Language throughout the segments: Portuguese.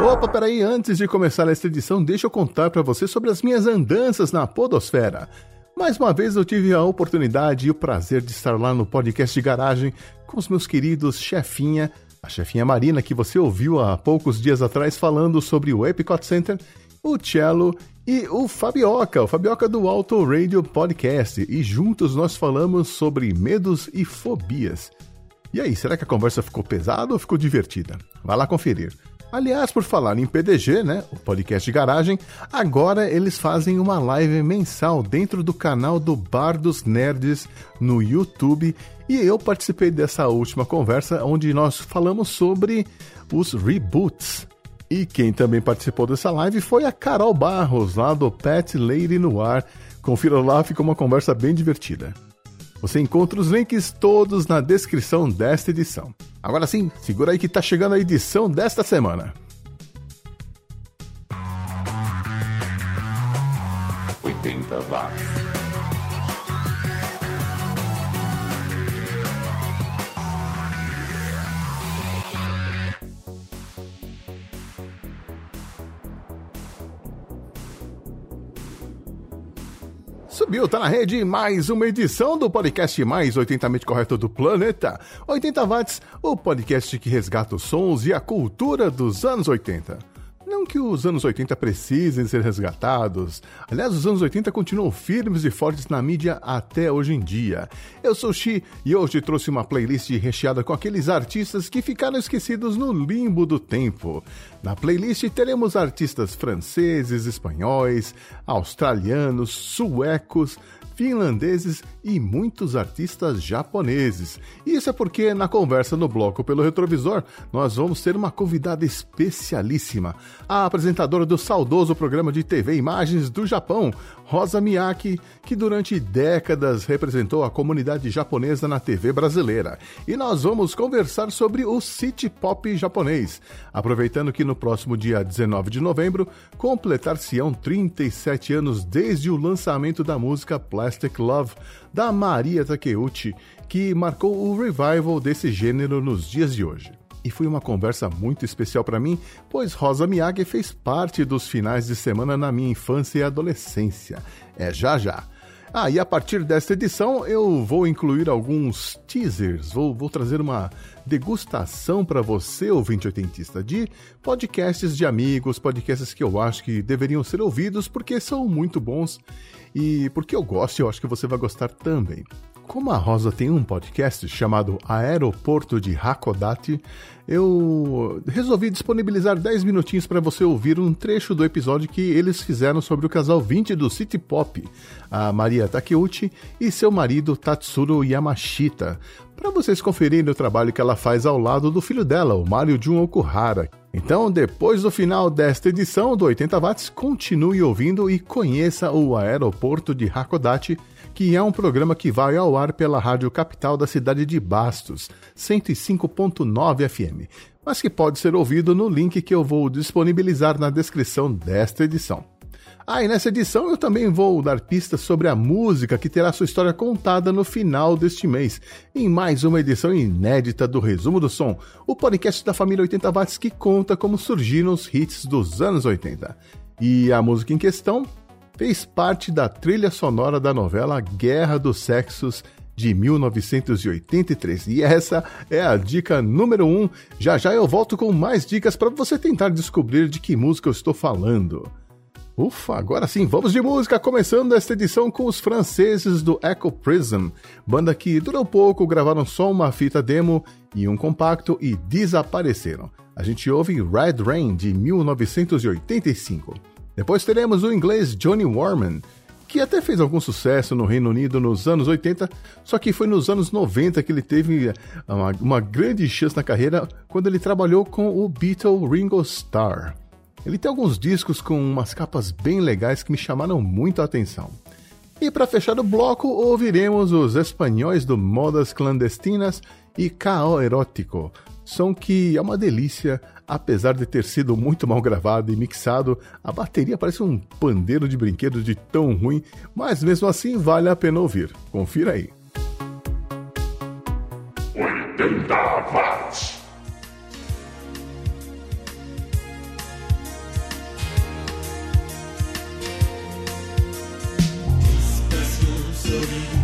Opa, peraí, antes de começar esta edição, deixa eu contar para você sobre as minhas andanças na Podosfera. Mais uma vez eu tive a oportunidade e o prazer de estar lá no podcast de garagem com os meus queridos chefinha, a chefinha Marina, que você ouviu há poucos dias atrás falando sobre o Epicot Center, o Cello e o Fabioca, o Fabioca do Auto Radio Podcast. E juntos nós falamos sobre medos e fobias. E aí, será que a conversa ficou pesada ou ficou divertida? Vai lá conferir. Aliás, por falar em PDG, né, o podcast de garagem, agora eles fazem uma live mensal dentro do canal do Bar dos Nerds no YouTube e eu participei dessa última conversa onde nós falamos sobre os reboots. E quem também participou dessa live foi a Carol Barros, lá do Pet Lady Noir. Confira lá, ficou uma conversa bem divertida. Você encontra os links todos na descrição desta edição. Agora sim, segura aí que tá chegando a edição desta semana. 80 watts. Subiu, tá na rede mais uma edição do podcast mais 80mente correto do planeta. 80 watts, o podcast que resgata os sons e a cultura dos anos 80. Não que os anos 80 precisem ser resgatados. Aliás, os anos 80 continuam firmes e fortes na mídia até hoje em dia. Eu sou Xi e hoje trouxe uma playlist recheada com aqueles artistas que ficaram esquecidos no limbo do tempo. Na playlist teremos artistas franceses, espanhóis, australianos, suecos, finlandeses e muitos artistas japoneses. Isso é porque na conversa no bloco pelo retrovisor, nós vamos ter uma convidada especialíssima, a apresentadora do saudoso programa de TV Imagens do Japão, Rosa Miyake, que durante décadas representou a comunidade japonesa na TV brasileira. E nós vamos conversar sobre o City Pop japonês, aproveitando que no próximo dia 19 de novembro completar-se-ão 37 anos desde o lançamento da música Plastic Love da Maria Takeuchi, que marcou o revival desse gênero nos dias de hoje e foi uma conversa muito especial para mim, pois Rosa Miyagi fez parte dos finais de semana na minha infância e adolescência. É já já. Ah, e a partir desta edição eu vou incluir alguns teasers, vou, vou trazer uma degustação para você, ouvinte oitentista, de podcasts de amigos, podcasts que eu acho que deveriam ser ouvidos porque são muito bons e porque eu gosto eu acho que você vai gostar também. Como a Rosa tem um podcast chamado Aeroporto de Hakodate, eu resolvi disponibilizar 10 minutinhos para você ouvir um trecho do episódio que eles fizeram sobre o casal 20 do City Pop, a Maria Takeuchi e seu marido Tatsuro Yamashita, para vocês conferirem o trabalho que ela faz ao lado do filho dela, o Mario Jun Okuhara. Então, depois do final desta edição do 80 Watts, continue ouvindo e conheça o Aeroporto de Hakodate que é um programa que vai ao ar pela Rádio Capital da cidade de Bastos, 105.9 FM, mas que pode ser ouvido no link que eu vou disponibilizar na descrição desta edição. Ah, e nessa edição eu também vou dar pistas sobre a música que terá sua história contada no final deste mês, em mais uma edição inédita do Resumo do Som, o podcast da família 80 Watts que conta como surgiram os hits dos anos 80. E a música em questão fez parte da trilha sonora da novela Guerra dos Sexos de 1983. E essa é a dica número 1. Um. Já já eu volto com mais dicas para você tentar descobrir de que música eu estou falando. Ufa, agora sim, vamos de música, começando esta edição com os franceses do Echo Prism, banda que durou pouco, gravaram só uma fita demo e um compacto e desapareceram. A gente ouve Red Rain de 1985. Depois teremos o inglês Johnny Warman, que até fez algum sucesso no Reino Unido nos anos 80, só que foi nos anos 90 que ele teve uma, uma grande chance na carreira quando ele trabalhou com o Beatle Ringo Starr. Ele tem alguns discos com umas capas bem legais que me chamaram muito a atenção. E para fechar o bloco, ouviremos os espanhóis do Modas Clandestinas e Cao Erótico, som que é uma delícia, apesar de ter sido muito mal gravado e mixado, a bateria parece um pandeiro de brinquedo de tão ruim, mas mesmo assim vale a pena ouvir. Confira aí. 80 watts. You.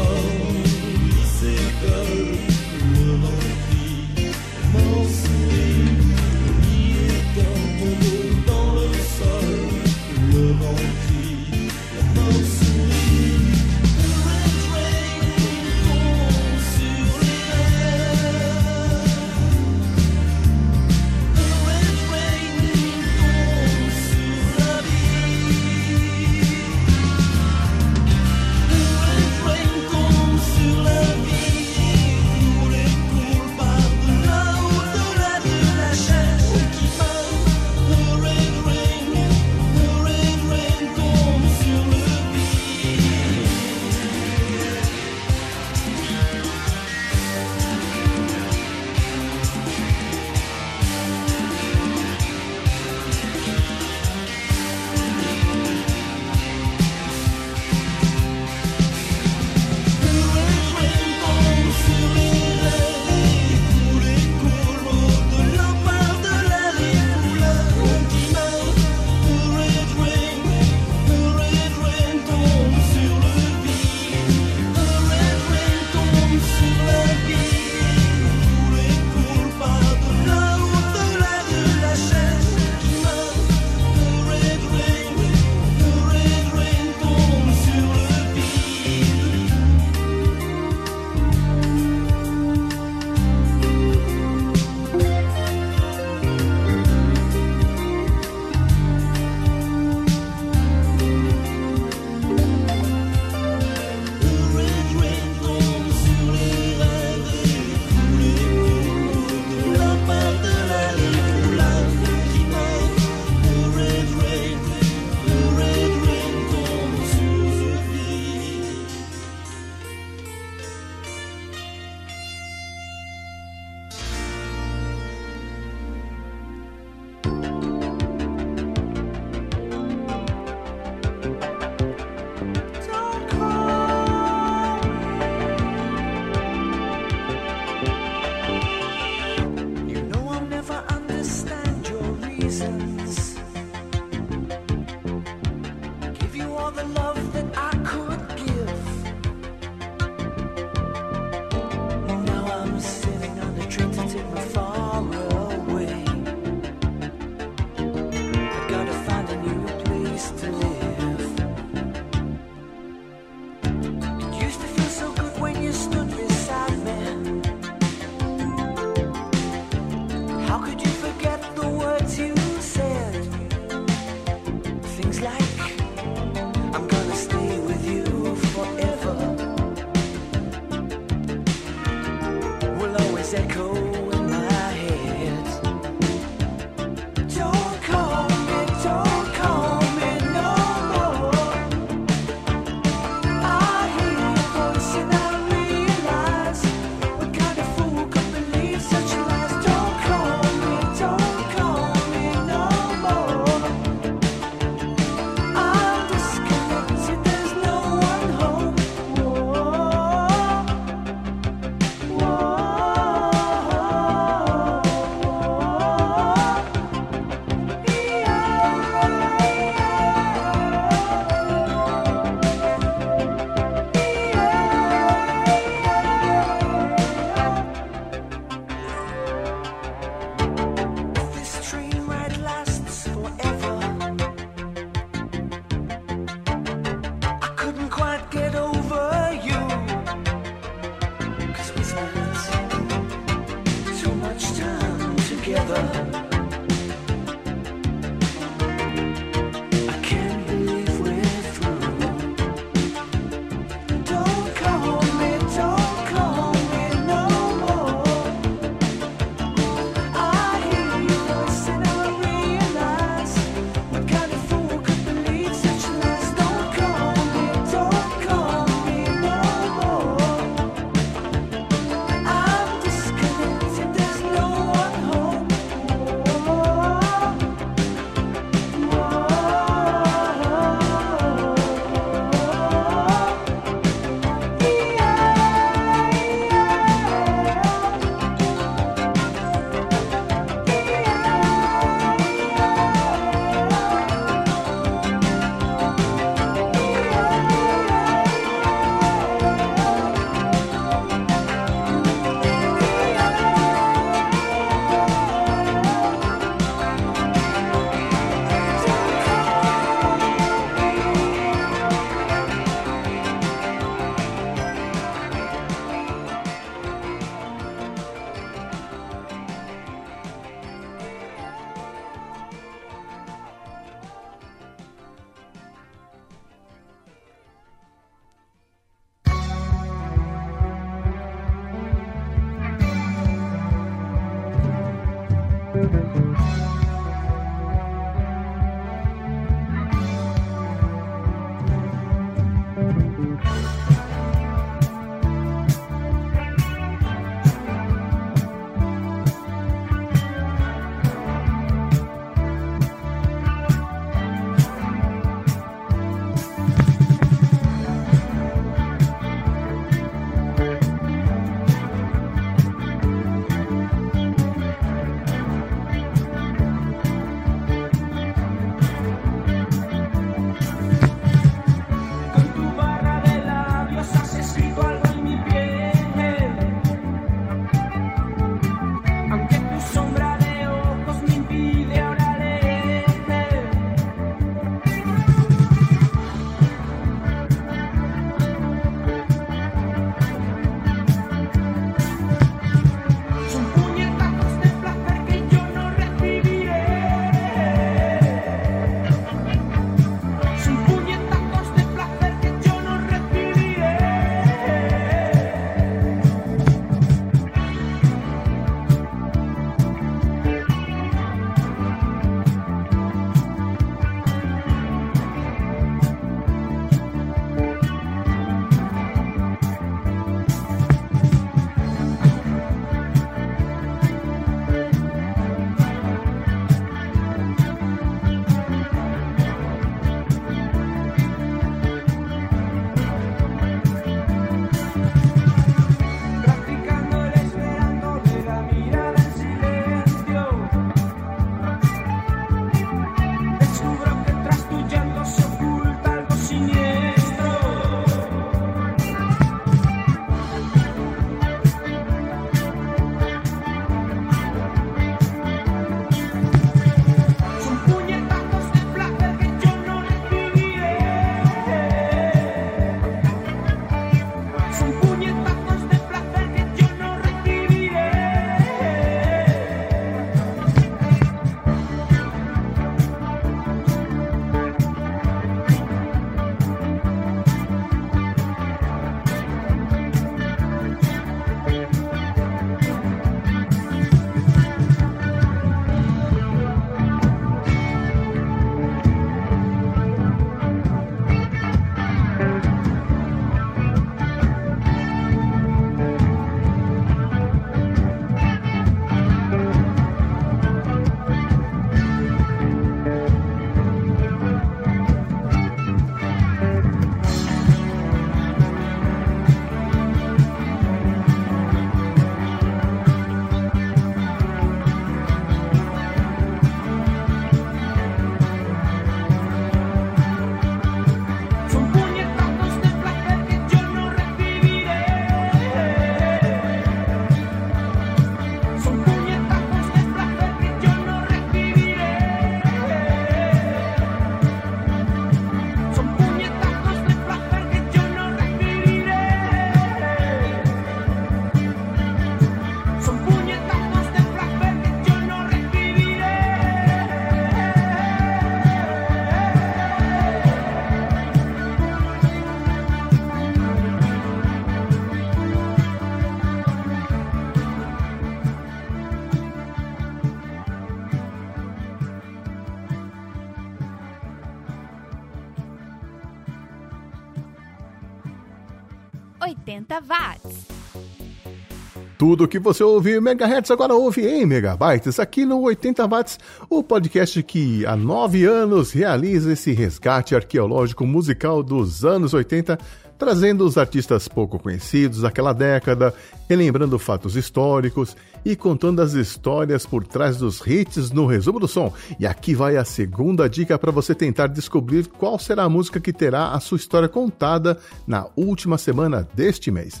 Tudo que você ouve em megahertz agora ouve em megabytes aqui no 80 watts, o podcast que há nove anos realiza esse resgate arqueológico musical dos anos 80 trazendo os artistas pouco conhecidos daquela década, relembrando fatos históricos e contando as histórias por trás dos hits no resumo do som. E aqui vai a segunda dica para você tentar descobrir qual será a música que terá a sua história contada na última semana deste mês.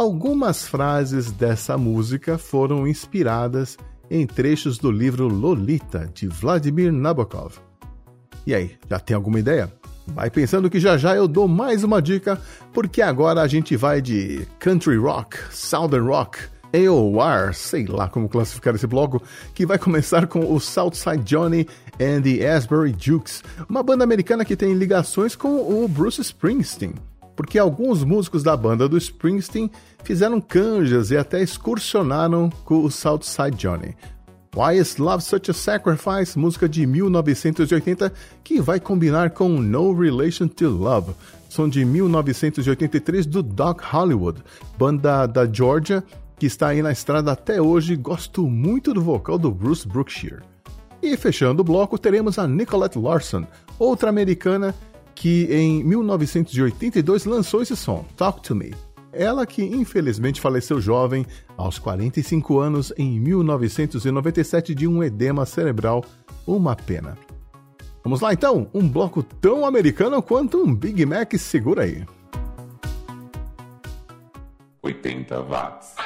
Algumas frases dessa música foram inspiradas em trechos do livro Lolita de Vladimir Nabokov. E aí, já tem alguma ideia? Vai pensando que já já eu dou mais uma dica, porque agora a gente vai de country rock, southern rock, AOR, sei lá como classificar esse bloco, que vai começar com o Southside Johnny and the Asbury Jukes, uma banda americana que tem ligações com o Bruce Springsteen, porque alguns músicos da banda do Springsteen fizeram canjas e até excursionaram com o Southside Johnny. Why is Love Such a Sacrifice, música de 1980, que vai combinar com No Relation to Love, som de 1983 do Doc Hollywood, banda da Georgia, que está aí na estrada até hoje. Gosto muito do vocal do Bruce Brookshire. E fechando o bloco, teremos a Nicolette Larson, outra americana que em 1982 lançou esse som, Talk to Me. Ela que infelizmente faleceu jovem, aos 45 anos, em 1997, de um edema cerebral. Uma pena. Vamos lá então, um bloco tão americano quanto um Big Mac segura aí. 80 watts.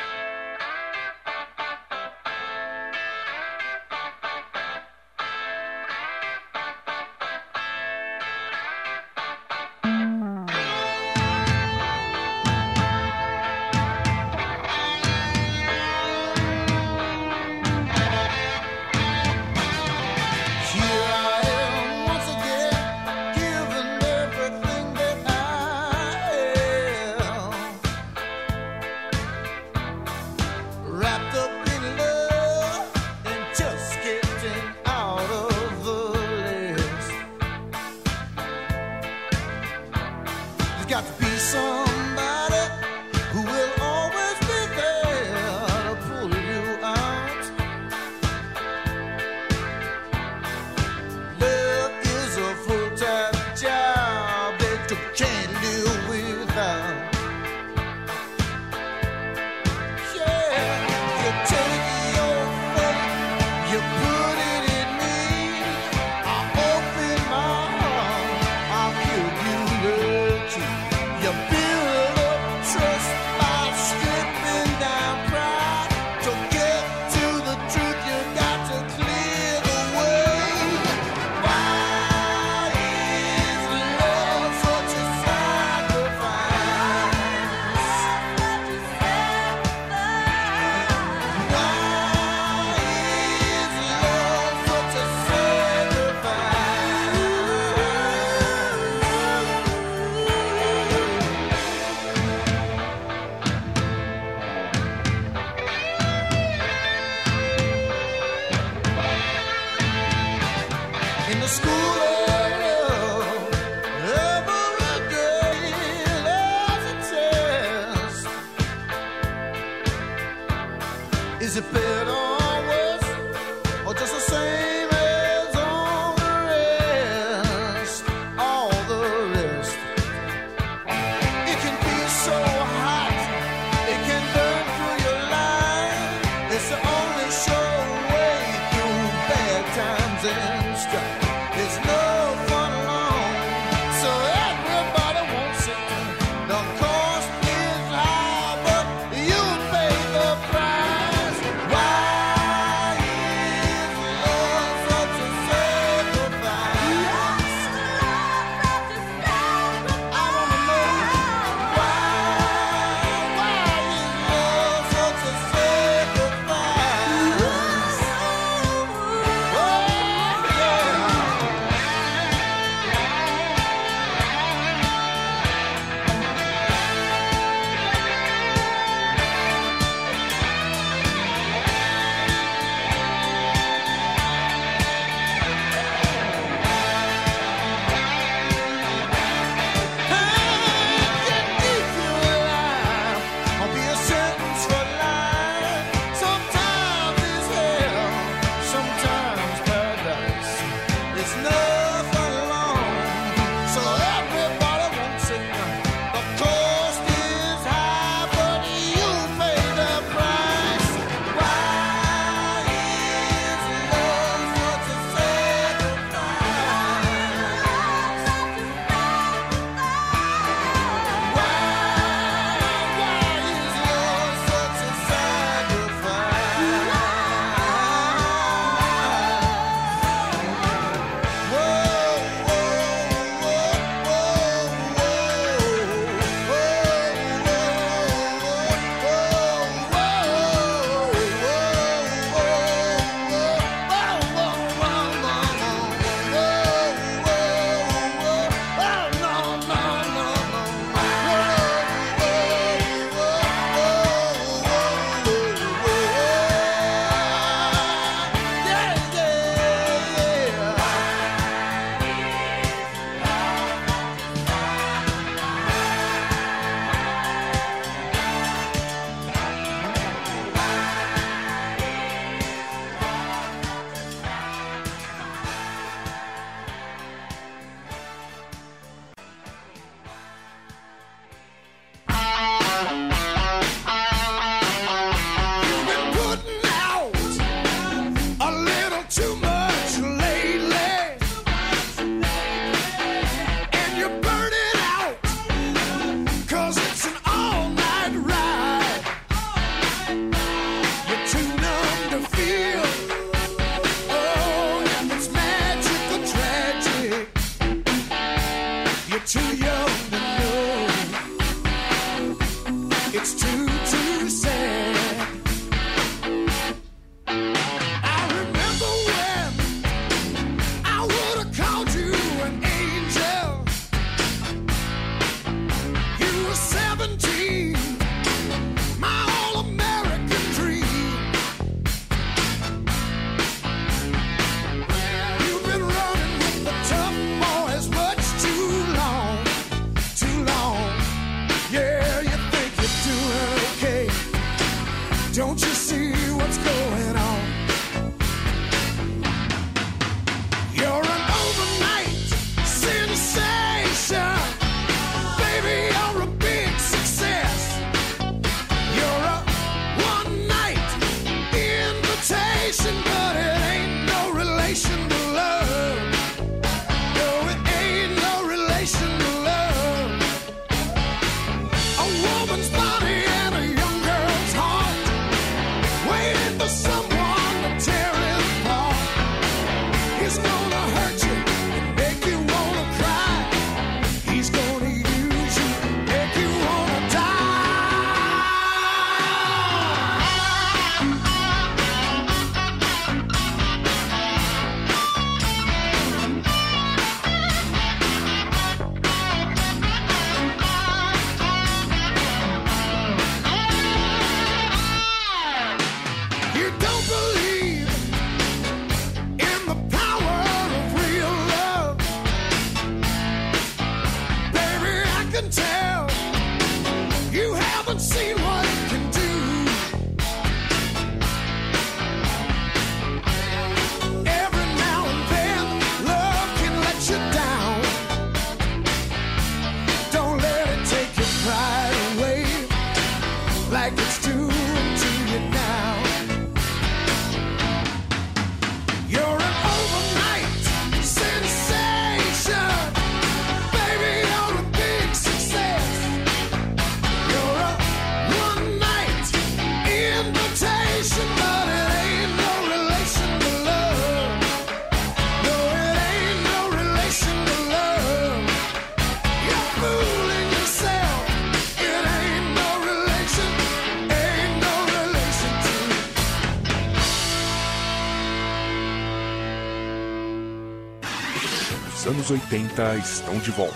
Anos 80 estão de volta.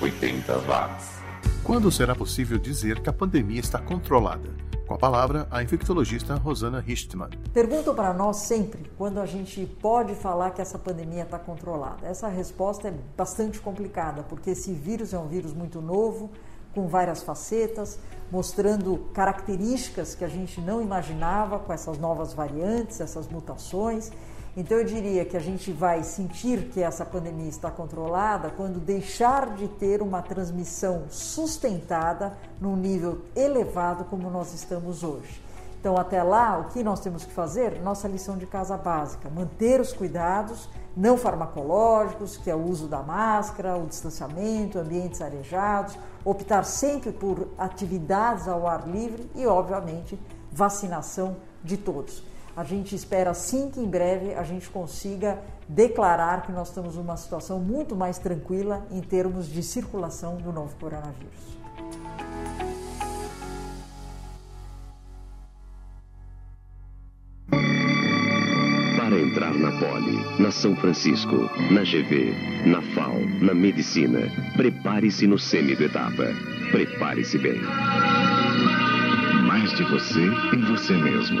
80 watts. Quando será possível dizer que a pandemia está controlada? Com a palavra, a infectologista Rosana Richtmann. Perguntam para nós sempre quando a gente pode falar que essa pandemia está controlada. Essa resposta é bastante complicada, porque esse vírus é um vírus muito novo, com várias facetas, mostrando características que a gente não imaginava com essas novas variantes, essas mutações. Então eu diria que a gente vai sentir que essa pandemia está controlada quando deixar de ter uma transmissão sustentada num nível elevado como nós estamos hoje. Então, até lá, o que nós temos que fazer? Nossa lição de casa básica: manter os cuidados não farmacológicos, que é o uso da máscara, o distanciamento, ambientes arejados, optar sempre por atividades ao ar livre e, obviamente, vacinação de todos. A gente espera sim que em breve a gente consiga declarar que nós estamos numa situação muito mais tranquila em termos de circulação do novo coronavírus. Para entrar na Poli, na São Francisco, na GV, na FAO, na Medicina, prepare-se no semi do etapa. Prepare-se bem. Mais de você em você mesmo.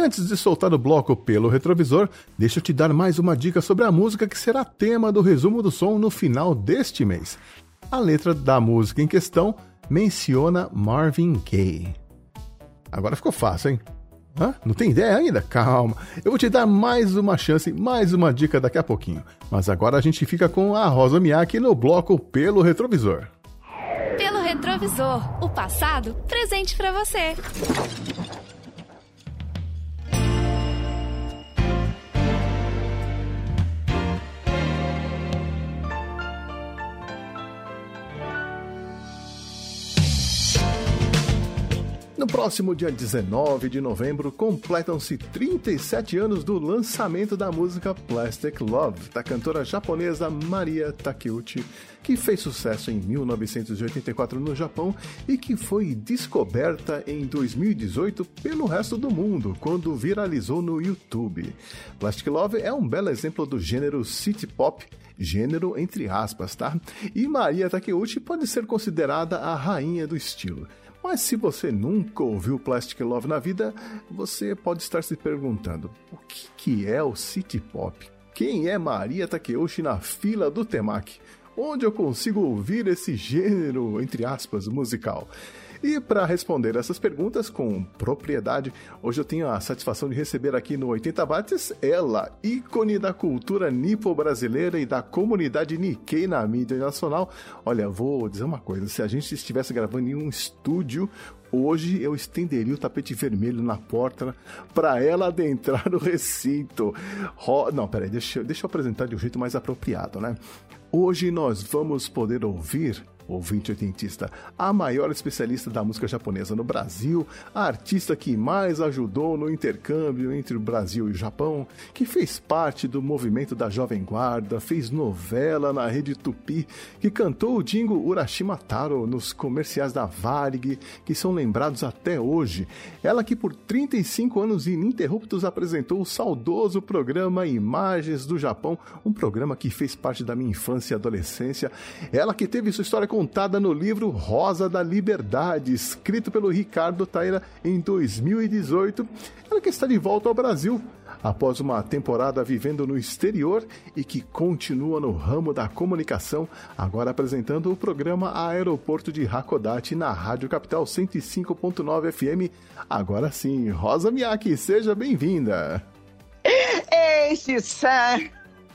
Antes de soltar o bloco pelo retrovisor, deixa eu te dar mais uma dica sobre a música que será tema do resumo do som no final deste mês. A letra da música em questão menciona Marvin Gaye. Agora ficou fácil, hein? Hã? Não tem ideia ainda? Calma. Eu vou te dar mais uma chance, mais uma dica daqui a pouquinho. Mas agora a gente fica com a Rosa Miyake no bloco pelo retrovisor. Pelo retrovisor, o passado presente para você. No próximo dia 19 de novembro, completam-se 37 anos do lançamento da música Plastic Love, da cantora japonesa Maria Takeuchi, que fez sucesso em 1984 no Japão e que foi descoberta em 2018 pelo resto do mundo, quando viralizou no YouTube. Plastic Love é um belo exemplo do gênero city pop gênero entre aspas, tá? E Maria Takeuchi pode ser considerada a rainha do estilo. Mas se você nunca ouviu Plastic Love na vida, você pode estar se perguntando: o que, que é o City Pop? Quem é Maria Takeuchi na fila do Temaki? Onde eu consigo ouvir esse gênero, entre aspas, musical? E para responder essas perguntas com propriedade, hoje eu tenho a satisfação de receber aqui no 80 Watts ela, ícone da cultura nipo-brasileira e da comunidade Nikkei na mídia nacional. Olha, vou dizer uma coisa: se a gente estivesse gravando em um estúdio, Hoje eu estenderia o tapete vermelho na porta para ela adentrar no recinto. Ro... Não, peraí, deixa, deixa eu apresentar de um jeito mais apropriado, né? Hoje nós vamos poder ouvir ouvinte oitentista, a maior especialista da música japonesa no Brasil, a artista que mais ajudou no intercâmbio entre o Brasil e o Japão, que fez parte do movimento da Jovem Guarda, fez novela na Rede Tupi, que cantou o jingo Urashima Taro nos comerciais da Varig, que são lembrados até hoje. Ela que por 35 anos ininterruptos apresentou o saudoso programa Imagens do Japão, um programa que fez parte da minha infância e adolescência. Ela que teve sua história com contada no livro Rosa da Liberdade, escrito pelo Ricardo Taira em 2018. Ela que está de volta ao Brasil após uma temporada vivendo no exterior e que continua no ramo da comunicação, agora apresentando o programa Aeroporto de Hakodate na Rádio Capital 105.9 FM. Agora sim, Rosa Miyake, seja bem-vinda. Oi, Cissa.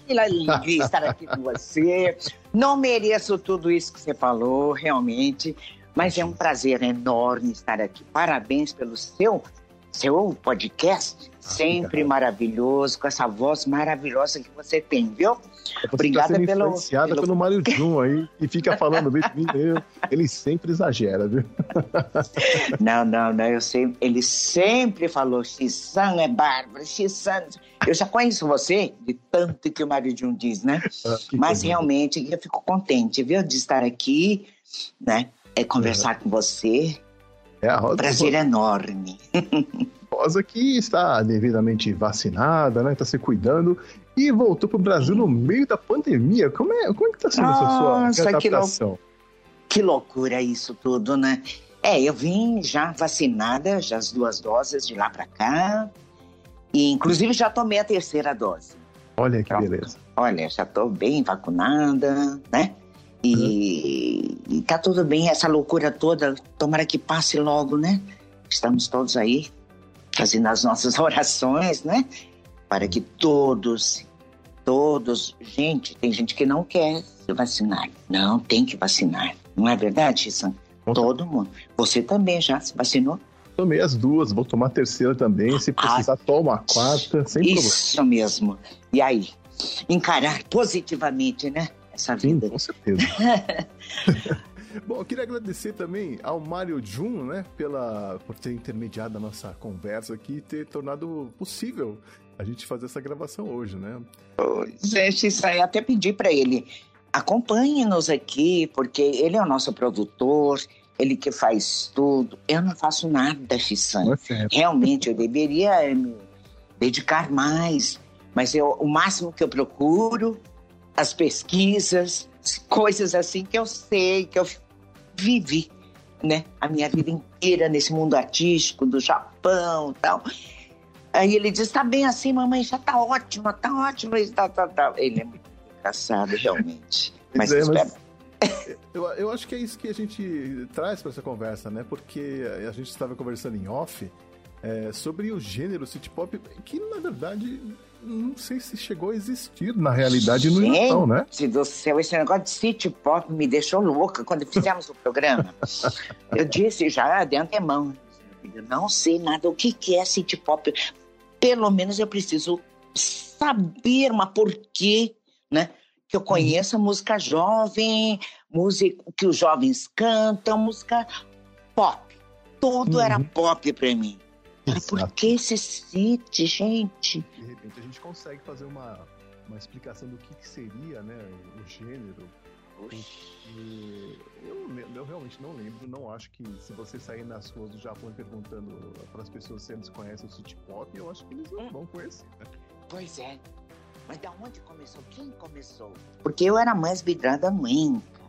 Que alegria estar aqui com você. Não mereço tudo isso que você falou, realmente, mas é um prazer enorme estar aqui. Parabéns pelo seu seu podcast, sempre maravilhoso, com essa voz maravilhosa que você tem, viu? Você Obrigada tá pelo. Influenciada pelo, pelo Mário Jun aí, e fica falando bem de mim, eu, ele sempre exagera, viu? Não, não, não, eu sei, ele sempre falou: Xissan é bárbaro, Xissan. Eu já conheço você de tanto que o Mário Jun diz, né? Ah, Mas realmente eu fico contente, viu, de estar aqui, né? É conversar é. com você é a Rosa. Prazer enorme. Rosa que está devidamente vacinada, né? Está se cuidando e voltou para o Brasil no meio da pandemia. Como é, como é que está sendo Nossa, essa sua adaptação? Que, que loucura isso tudo, né? É, eu vim já vacinada, já as duas doses de lá para cá. E inclusive já tomei a terceira dose. Olha que Pronto. beleza. Olha, já estou bem vacunada, né? E, e tá tudo bem, essa loucura toda, tomara que passe logo, né? Estamos todos aí fazendo as nossas orações, né? Para que todos, todos, gente, tem gente que não quer se vacinar. Não, tem que vacinar. Não é verdade, Sam? Todo mundo. Você também já se vacinou? Tomei as duas, vou tomar a terceira também. Se precisar, ah, toma a quarta, sem isso problema. Isso mesmo. E aí? Encarar positivamente, né? essa vida. Sim, com certeza. Bom, eu queria agradecer também ao Mário Jun, né, pela, por ter intermediado a nossa conversa aqui e ter tornado possível a gente fazer essa gravação hoje, né? Gente, isso aí até pedi para ele, acompanhe-nos aqui, porque ele é o nosso produtor, ele que faz tudo. Eu não faço nada, Fissan. É Realmente, eu deveria me dedicar mais, mas eu, o máximo que eu procuro as pesquisas, coisas assim que eu sei, que eu vivi, né? A minha vida inteira nesse mundo artístico do Japão e tal. Aí ele diz, tá bem assim, mamãe, já tá ótima, tá ótima, tá, tá, tá. Ele é muito engraçado, realmente. Mas, é, mas eu, eu acho que é isso que a gente traz para essa conversa, né? Porque a gente estava conversando em off é, sobre o gênero city pop, que na verdade não sei se chegou a existir na realidade no Japão, né? Gente do céu, esse negócio de city pop me deixou louca quando fizemos o programa. Eu disse já de antemão, eu não sei nada o que, que é city pop. Pelo menos eu preciso saber uma porquê, né? Que eu uhum. conheça música jovem, música que os jovens cantam, música pop. Tudo uhum. era pop para mim. Mas por que esse city, gente? De repente a gente consegue fazer uma, uma explicação do que, que seria, né, o gênero. Eu, eu, realmente não lembro, não acho que se você sair nas ruas do Japão perguntando para as pessoas se eles conhecem o city pop, eu acho que eles não hum. vão conhecer. Né? Pois é. Mas da onde começou? Quem começou? Porque eu era mais vidrada no Enka.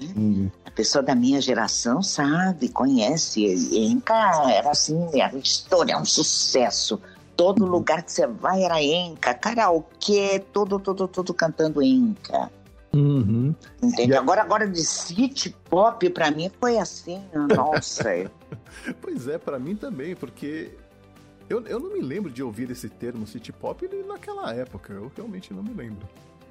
Uhum. A pessoa da minha geração sabe, conhece. Enca era assim, era história, é um sucesso. Todo uhum. lugar que você vai era Enca, karaokê, todo, todo, todo cantando Enca. Uhum. Entende? A... Agora, agora de city pop, pra mim foi assim, nossa. pois é, pra mim também, porque eu, eu não me lembro de ouvir esse termo city pop naquela época. Eu realmente não me lembro.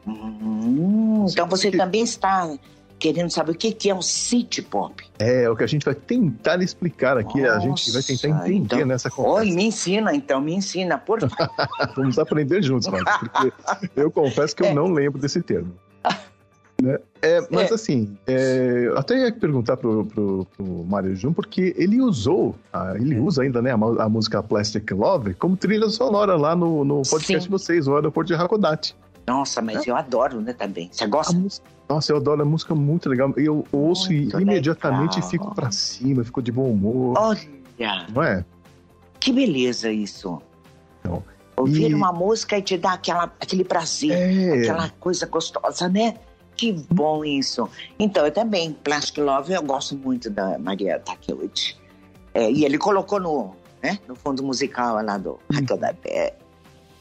Hum, então você também está querendo saber o que, que é um city pop. É, o que a gente vai tentar explicar aqui, Nossa, a gente vai tentar entender então, nessa conversa. Oi, me ensina então, me ensina, por favor. Vamos aprender juntos, Marcos, porque eu confesso que eu é. não lembro desse termo. Né? É, mas é. assim, é, até ia perguntar pro, pro, pro Mário Jun, porque ele usou, ele usa ainda né, a, a, música Plastic Love como trilha sonora lá no, no podcast Sim. de vocês, o Aeroporto de Hakodate. Nossa, mas é. eu adoro, né, também. Você gosta? Nossa, eu adoro a música muito legal. Eu ouço muito e imediatamente legal. fico pra cima, fico de bom humor. Olha! Não é? Que beleza isso. Então, Ouvir e... uma música e te dar aquela, aquele prazer, é... aquela coisa gostosa, né? Que bom isso. Então, eu também, Plastic Love, eu gosto muito da Maria Takeuchi. É, e ele colocou no, né, no fundo musical lá do Hakodate. Hum.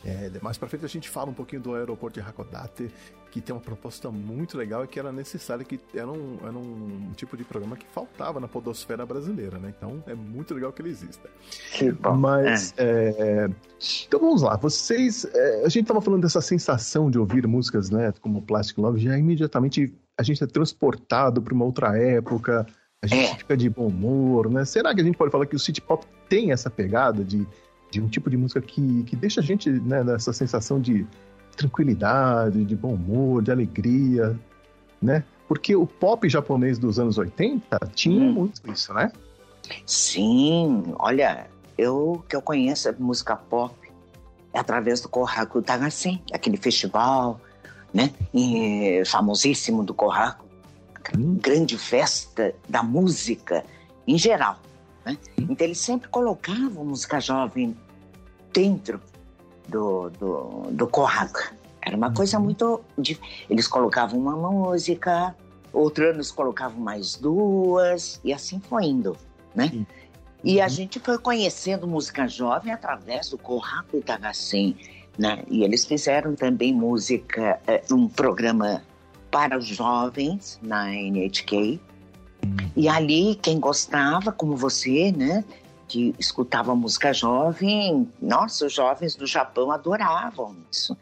É, mais pra frente a gente fala um pouquinho do aeroporto de Hakodate, que tem uma proposta muito legal e que era necessário, que era um, era um tipo de programa que faltava na podosfera brasileira, né? Então é muito legal que ele exista. Que bom. Mas, é. É, então vamos lá, vocês, é, a gente tava falando dessa sensação de ouvir músicas, né, como Plastic Love, já imediatamente a gente é transportado para uma outra época, a gente é. fica de bom humor, né? Será que a gente pode falar que o City Pop tem essa pegada de de um tipo de música que, que deixa a gente né, nessa sensação de tranquilidade, de bom humor, de alegria, né? Porque o pop japonês dos anos 80 tinha hum. muito isso, né? Sim, olha, eu que eu conheço a música pop é através do Kohaku Tagasen, aquele festival, né, e, famosíssimo do Kohaku, hum. grande festa da música em geral. Né? Então eles sempre colocavam música jovem dentro do, do, do Era uma coisa uhum. muito. Eles colocavam uma música, outro ano eles colocavam mais duas, e assim foi indo, né? Uhum. E a gente foi conhecendo música jovem através do Kohaku Itagassen, né? E eles fizeram também música, eh, um programa para os jovens na NHK. Uhum. E ali, quem gostava, como você, né? Que escutava música jovem, nossa, os jovens do Japão adoravam isso,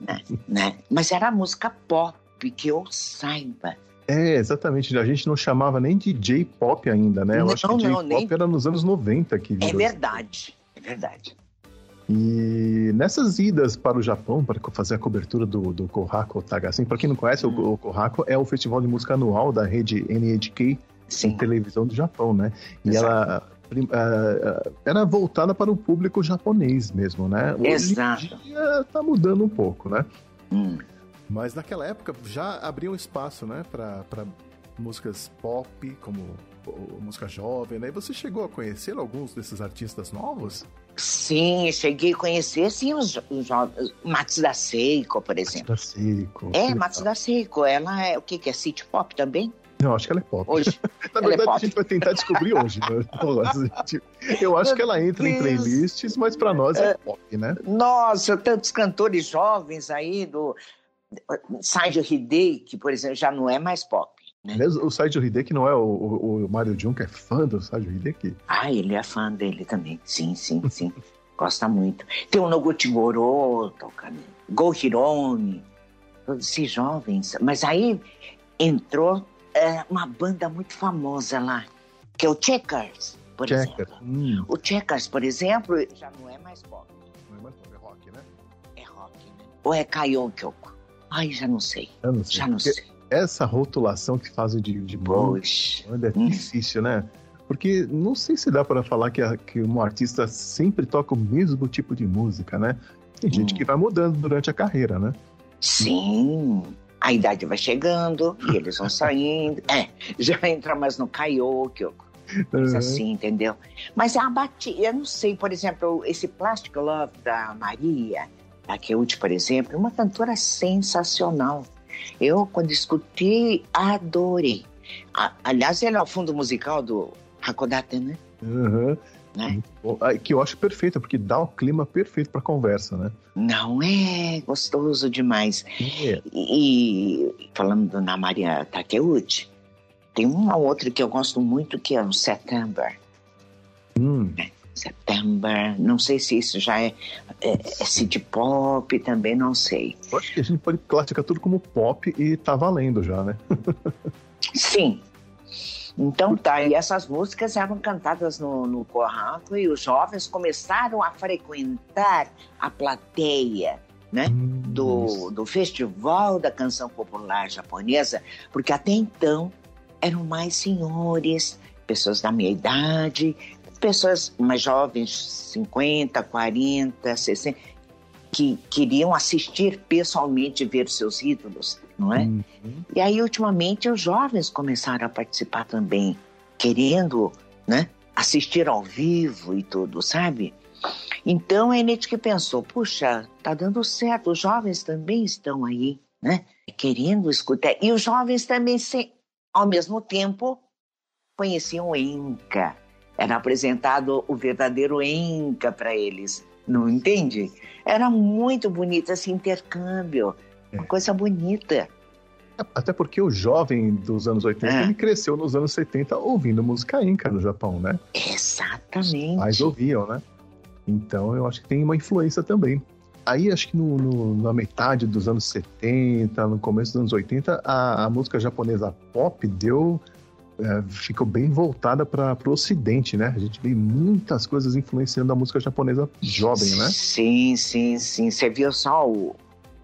né, né? Mas era música pop, que eu saiba. É, exatamente. A gente não chamava nem de J-pop ainda, né? Eu não, acho que J-pop nem... era nos anos 90 que É verdade, é verdade. E nessas idas para o Japão, para fazer a cobertura do, do Kohaku Tagasen, para quem não conhece, hum. o Kohaku é o festival de música anual da rede NHK, Sim. televisão do Japão, né? E Exato. ela era voltada para o público japonês mesmo, né? Exato. Hoje em dia tá mudando um pouco, né? Hum. Mas naquela época já abria um espaço, né, para músicas pop, como música jovem, né? E você chegou a conhecer alguns desses artistas novos? Sim, cheguei a conhecer, sim, os, os jovens. Matsuda Seiko, por exemplo. Matsuda Seiko. É, Matsuda Seiko. Ela é o que, que é? City Pop também? Não, acho que ela é pop. Hoje. Na é verdade, é a gente vai tentar descobrir hoje. Né? Eu acho que ela entra em playlists, mas para nós é, é pop, né? Nossa, tantos cantores jovens aí do. Saijo Hideki, por exemplo, já não é mais pop. Né? O Saijo Hideki não é o, o, o Mario Jun, que é fã do Saijo Hideki? Ah, ele é fã dele também. Sim, sim, sim. Gosta muito. Tem o Noguchi Goro tocando. Go Hirone. Todos esses jovens. Mas aí entrou é, uma banda muito famosa lá, que é o Checkers, por Checkers. exemplo. Hum. O Checkers, por exemplo, já não é mais pop. Não é mais pop, é rock, né? É rock, né? Ou é Kaiokyoko? Ai, já não sei. Eu não sei. Já não sei. Essa rotulação que fazem de, de banda é hum. difícil, né? Porque não sei se dá para falar que, a, que um artista sempre toca o mesmo tipo de música, né? Tem gente hum. que vai mudando durante a carreira, né? Sim a idade vai chegando e eles vão saindo. É, já entra mais no karaoke, coisa uhum. assim, entendeu? Mas a batida, eu não sei, por exemplo, esse Plastic Love da Maria, da Keuti, por exemplo, é uma cantora sensacional. Eu, quando escutei, adorei. aliás, ela é o fundo musical do Hakodate, né? Uhum né? Que eu acho perfeita, porque dá o clima perfeito para conversa, né? Não é gostoso demais. É. E, e falando na Maria Takeuchi, tem uma outra que eu gosto muito que é o September. Hum. É, September, não sei se isso já é, é, é city pop, também não sei. Eu acho que a gente pode classificar tudo como pop e tá valendo já, né? Sim, então tá, e essas músicas eram cantadas no, no Corraco e os jovens começaram a frequentar a plateia né, hum, do, do Festival da Canção Popular Japonesa, porque até então eram mais senhores, pessoas da minha idade, pessoas mais jovens, 50, 40, 60, que queriam assistir pessoalmente ver seus ídolos não é? Uhum. E aí, ultimamente, os jovens começaram a participar também, querendo, né, assistir ao vivo e tudo, sabe? Então, a Enete que pensou, puxa, tá dando certo, os jovens também estão aí, né, querendo escutar. E os jovens também, se, ao mesmo tempo, conheciam o Enca. Era apresentado o verdadeiro Enca para eles, Não entende? Era muito bonito esse intercâmbio. É. Uma coisa bonita. Até porque o jovem dos anos 80 é. ele cresceu nos anos 70 ouvindo música inca no Japão, né? Exatamente. Mas ouviam, né? Então eu acho que tem uma influência também. Aí acho que no, no, na metade dos anos 70, no começo dos anos 80, a, a música japonesa pop deu. É, ficou bem voltada para o ocidente, né? A gente vê muitas coisas influenciando a música japonesa jovem, né? Sim, sim, sim. Você viu só o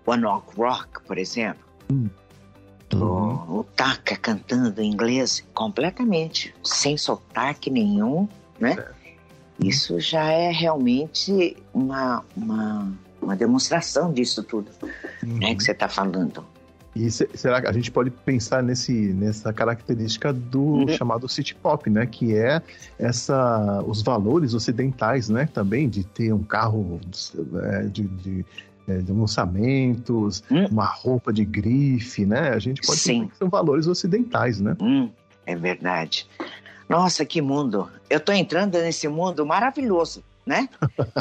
One Ok Rock, por exemplo? Hum. Uhum. O Taka cantando em inglês completamente, sem sotaque nenhum, né? É. Isso já é realmente uma, uma uma demonstração disso tudo uhum. né, que você está falando. E será que a gente pode pensar nesse, nessa característica do uhum. chamado city pop, né? Que é essa, os valores ocidentais, né? Também de ter um carro é, de, de, é, de, lançamentos, uhum. uma roupa de grife, né? A gente pode Sim. pensar que são valores ocidentais, né? Uhum. É verdade. Nossa, que mundo! Eu estou entrando nesse mundo maravilhoso né?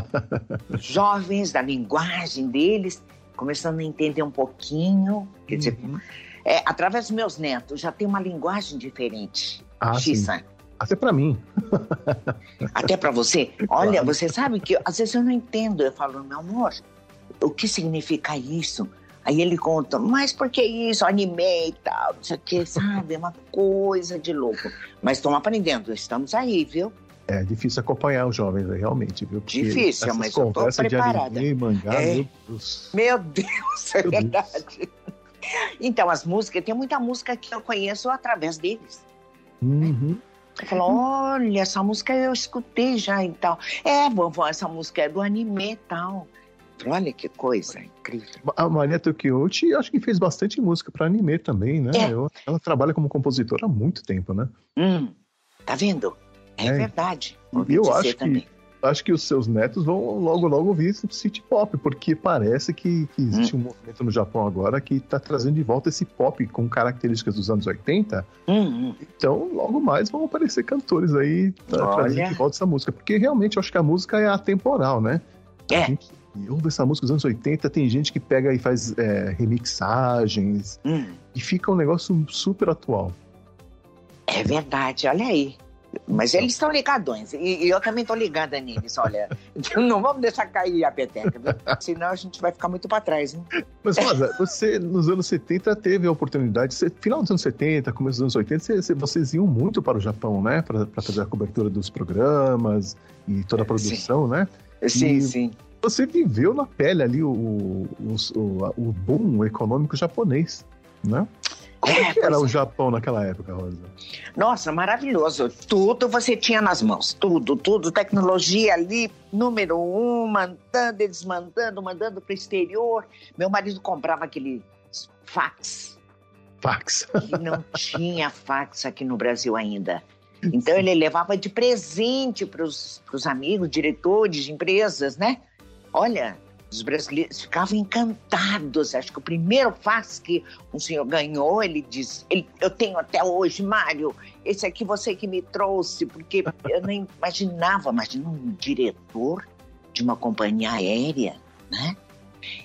Jovens, da linguagem deles, começando a entender um pouquinho. Quer dizer, uhum. é, através dos meus netos, já tem uma linguagem diferente. Ah, Até para mim. Até para você? Olha, claro. você sabe que às vezes eu não entendo. Eu falo, meu amor, o que significa isso? Aí ele conta, mas por que isso? Anime e tal, não sei o que, sabe? É uma coisa de louco. Mas estão aprendendo, estamos aí, viu? É difícil acompanhar os jovens realmente, viu? Porque difícil, mas eu tô preparada. De anime, mangá, é. meu Deus. Meu Deus, é meu verdade. Deus. Então, as músicas, tem muita música que eu conheço através deles. Uhum. Eu falo, olha, essa música eu escutei já e tal. É, vovó, essa música é do anime e tal. Olha que coisa incrível. A Maria Tokiyuchi acho que fez bastante música para anime também, né? É. ela trabalha como compositora há muito tempo, né? Hum, tá vendo? É, verdade. E eu acho que, acho que os seus netos vão logo, logo ouvir esse city pop, porque parece que, que existe hum. um movimento no Japão agora que está trazendo de volta esse pop com características dos anos 80. Hum, hum. Então, logo mais vão aparecer cantores aí trazendo de volta essa música, porque realmente eu acho que a música é atemporal, né? É. A gente ouve essa música dos anos 80, tem gente que pega e faz é, remixagens hum. e fica um negócio super atual. É verdade, olha aí. Mas eles estão ligadões, e, e eu também estou ligada neles, olha. não vamos deixar cair a peteca, viu? senão a gente vai ficar muito para trás. Hein? Mas, Rosa, você nos anos 70 teve a oportunidade, você, final dos anos 70, começo dos anos 80, você, vocês iam muito para o Japão, né? Para fazer a cobertura dos programas e toda a produção, sim. né? Sim, e sim. Você viveu na pele ali o, o, o, o boom econômico japonês, né? Como é, que era o é. Japão naquela época, Rosa? Nossa, maravilhoso. Tudo você tinha nas mãos. Tudo, tudo. Tecnologia ali, número um, mandando e desmandando, mandando para o exterior. Meu marido comprava aquele fax. Fax. Que não tinha fax aqui no Brasil ainda. Então ele levava de presente para os amigos, diretores de empresas, né? Olha, os brasileiros ficavam encantados. Acho que o primeiro fax que um senhor ganhou, ele diz: ele, Eu tenho até hoje, Mário, esse aqui você que me trouxe, porque eu nem imaginava, imagina um diretor de uma companhia aérea, né?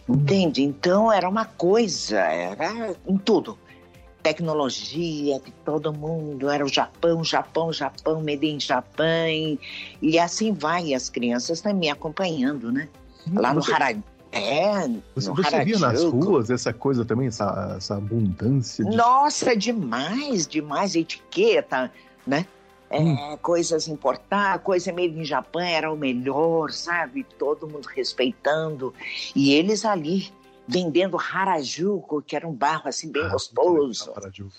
Entende? Então era uma coisa, era em tudo. Tecnologia de todo mundo, era o Japão, Japão, Japão, Made in Japão, e assim vai, as crianças também acompanhando, né? Lá no você, É, você, no você via nas ruas essa coisa também, essa, essa abundância? De... Nossa, demais, demais. Etiqueta, né? É, hum. Coisas importadas, coisa meio em Japão era o melhor, sabe? Todo mundo respeitando. E eles ali vendendo Harajuku, que era um barro assim bem ah, gostoso. Harajuku.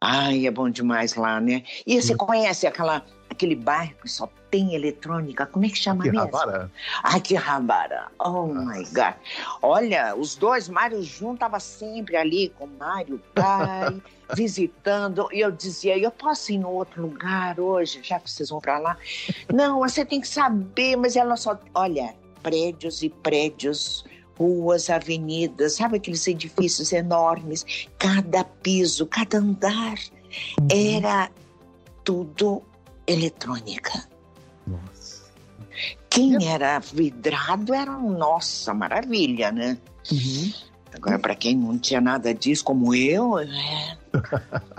Ai, é bom demais lá, né? E você hum. conhece aquela, aquele bairro que só tem eletrônica? Como é que chama Akihabara. mesmo? Rabara. Oh, Nossa. my God. Olha, os dois, Mário Jun estava sempre ali com Mário pai, visitando. E eu dizia, eu posso ir no outro lugar hoje, já que vocês vão para lá? Não, você tem que saber, mas ela só... Olha, prédios e prédios ruas, avenidas, sabe aqueles edifícios enormes, cada piso, cada andar era tudo eletrônica. Nossa. Quem era vidrado era, nossa, maravilha, né? Uhum. Agora, para quem não tinha nada disso, como eu, é...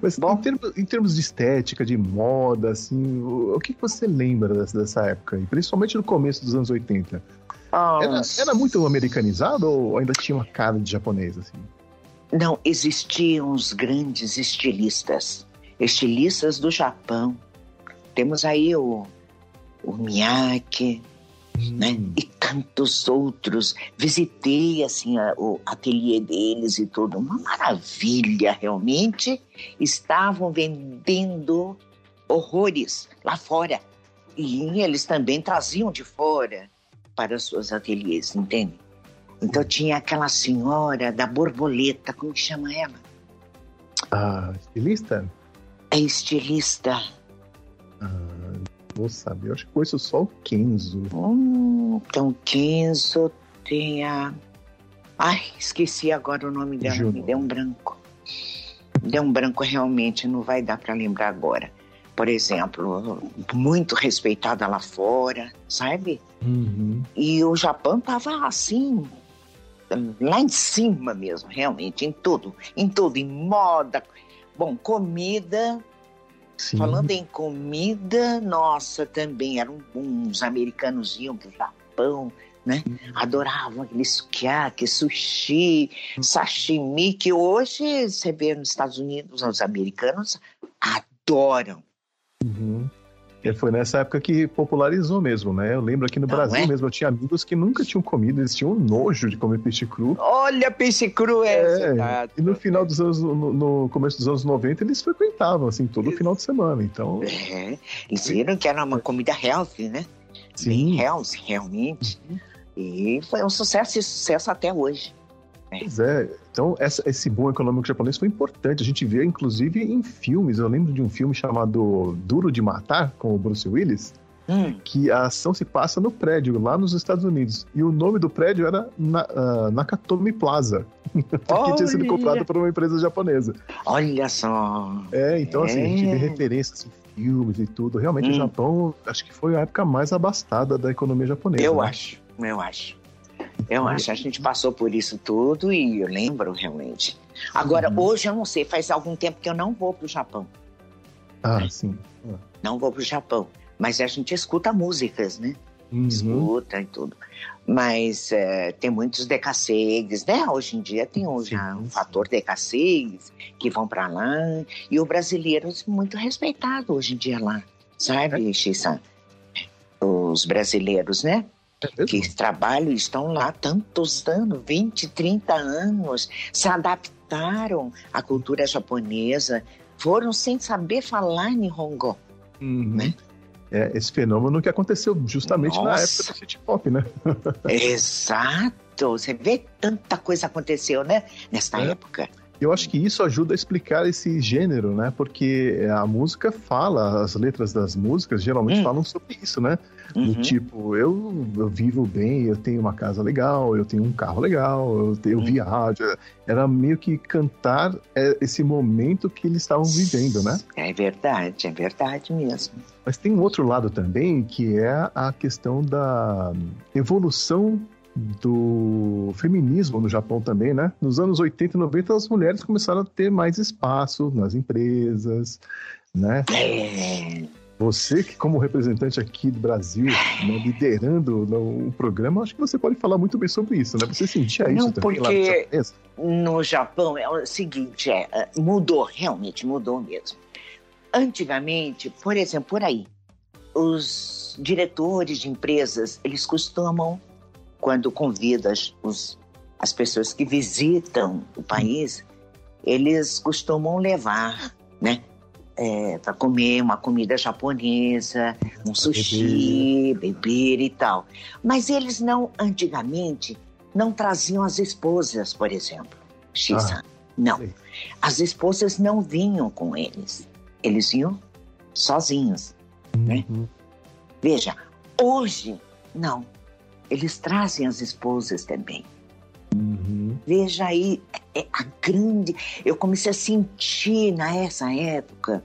Mas Bom, em, termos, em, termos, de estética, de moda, assim, o, o que você lembra dessa, dessa época? E principalmente no começo dos anos 80? Era, era, muito americanizado ou ainda tinha uma cara de japonês, assim? Não, existiam os grandes estilistas. Estilistas do Japão. Temos aí o, o Miyake, hum. né? E tantos outros. Visitei, assim, a, o ateliê deles e tudo. Uma maravilha, realmente. Estavam vendendo horrores lá fora. E eles também traziam de fora para os seus ateliês, entende? Então tinha aquela senhora da borboleta, como que chama ela? Ah, estilista? É estilista. Ah, vou saber, eu acho que conheço só o Kenzo. Hum, então, Kenzo tem a. Ai, esqueci agora o nome dela, Juno. me deu um branco. Deu um branco realmente, não vai dar para lembrar agora por exemplo, muito respeitada lá fora, sabe? Uhum. E o Japão tava assim, lá em cima mesmo, realmente, em tudo, em tudo, em moda, bom, comida. Sim. Falando em comida, nossa, também eram uns americanos iam pro Japão, né? Adoravam aquele sukiyaki, sushi, uhum. sashimi, que hoje você vê nos Estados Unidos, os americanos adoram. Uhum. E foi nessa época que popularizou mesmo, né? Eu lembro aqui no Não Brasil é? mesmo, eu tinha amigos que nunca tinham comido, eles tinham nojo de comer peixe cru. Olha, peixe cru é, é E no final dos anos, no, no, começo dos anos 90, eles frequentavam, assim, todo final de semana, então... É, eles viram que era uma comida healthy, né? Sim. Bem healthy, realmente. Uhum. E foi um sucesso e sucesso até hoje. Pois é. Então, essa, esse boom econômico japonês foi importante. A gente vê, inclusive, em filmes. Eu lembro de um filme chamado Duro de Matar, com o Bruce Willis, hum. que a ação se passa no prédio, lá nos Estados Unidos. E o nome do prédio era Na, uh, Nakatomi Plaza, que tinha sido comprado por uma empresa japonesa. Olha só! É, então, é. assim, a gente vê é. referências em filmes e tudo. Realmente, hum. o Japão, acho que foi a época mais abastada da economia japonesa. Eu né? acho, eu acho. Eu acho que a gente passou por isso tudo e eu lembro realmente. Agora, uhum. hoje eu não sei, faz algum tempo que eu não vou para o Japão. Ah, sim. Não vou para o Japão. Mas a gente escuta músicas, né? Uhum. Escuta e tudo. Mas é, tem muitos decassegues, né? Hoje em dia tem um, já um fator decassegues que vão para lá. E o brasileiro é muito respeitado hoje em dia lá, sabe, é. Xissa? Os brasileiros, né? É que trabalham estão lá tantos anos, 20, 30 anos, se adaptaram à cultura japonesa, foram sem saber falar Nihongo, uhum. né? É, esse fenômeno que aconteceu justamente Nossa. na época do city pop, né? Exato, você vê tanta coisa aconteceu, né? Nessa é. época. Eu acho que isso ajuda a explicar esse gênero, né? Porque a música fala, as letras das músicas geralmente hum. falam sobre isso, né? Uhum. Do tipo, eu, eu vivo bem, eu tenho uma casa legal, eu tenho um carro legal, eu, tenho, uhum. viajo. Era meio que cantar é, esse momento que eles estavam vivendo, né? É verdade, é verdade mesmo. Mas tem um outro lado também, que é a questão da evolução do feminismo no Japão também, né? Nos anos 80 e 90, as mulheres começaram a ter mais espaço nas empresas, né? Você que como representante aqui do Brasil, né, liderando o programa, acho que você pode falar muito bem sobre isso, né? Você sentia isso Não, também porque no Japão é o seguinte, é, é, mudou, realmente mudou mesmo. Antigamente, por exemplo, por aí, os diretores de empresas, eles costumam, quando convidam os, as pessoas que visitam o país, eles costumam levar, né? é, para comer uma comida japonesa, um sushi, beber. beber e tal. Mas eles não, antigamente, não traziam as esposas, por exemplo. Xisa. Ah, não. Sim. As esposas não vinham com eles. Eles iam sozinhos. Né? Uhum. Né? Veja, hoje, não. Eles trazem as esposas também. Uhum. Veja aí, é a grande. Eu comecei a sentir nessa época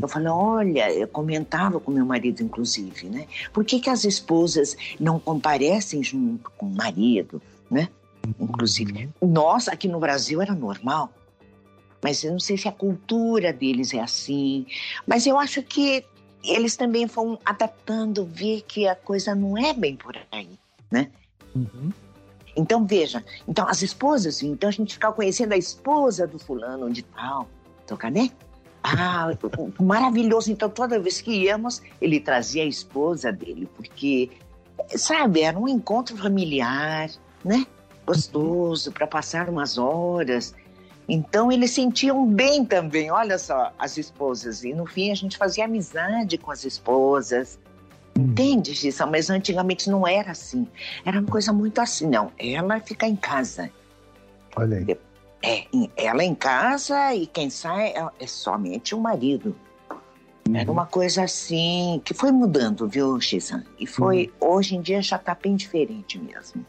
Eu falei, olha, eu comentava com meu marido, inclusive, né? Por que, que as esposas não comparecem junto com o marido, né? Inclusive, nós aqui no Brasil era normal, mas eu não sei se a cultura deles é assim. Mas eu acho que eles também vão adaptando, ver que a coisa não é bem por aí, né? Uhum. Então, veja, então as esposas, então a gente ficava conhecendo a esposa do fulano de tal, toca, né? Ah, maravilhoso. Então, toda vez que íamos, ele trazia a esposa dele, porque, sabe, era um encontro familiar, né? Gostoso, para passar umas horas. Então, eles sentiam bem também, olha só, as esposas. E no fim, a gente fazia amizade com as esposas. Entende, Gissa? Mas antigamente não era assim. Era uma coisa muito assim, não. Ela fica em casa. Olha aí. É, ela em casa e quem sai é, é somente o marido. Uhum. Era uma coisa assim que foi mudando, viu, Xisa? E foi, uhum. hoje em dia já está bem diferente mesmo.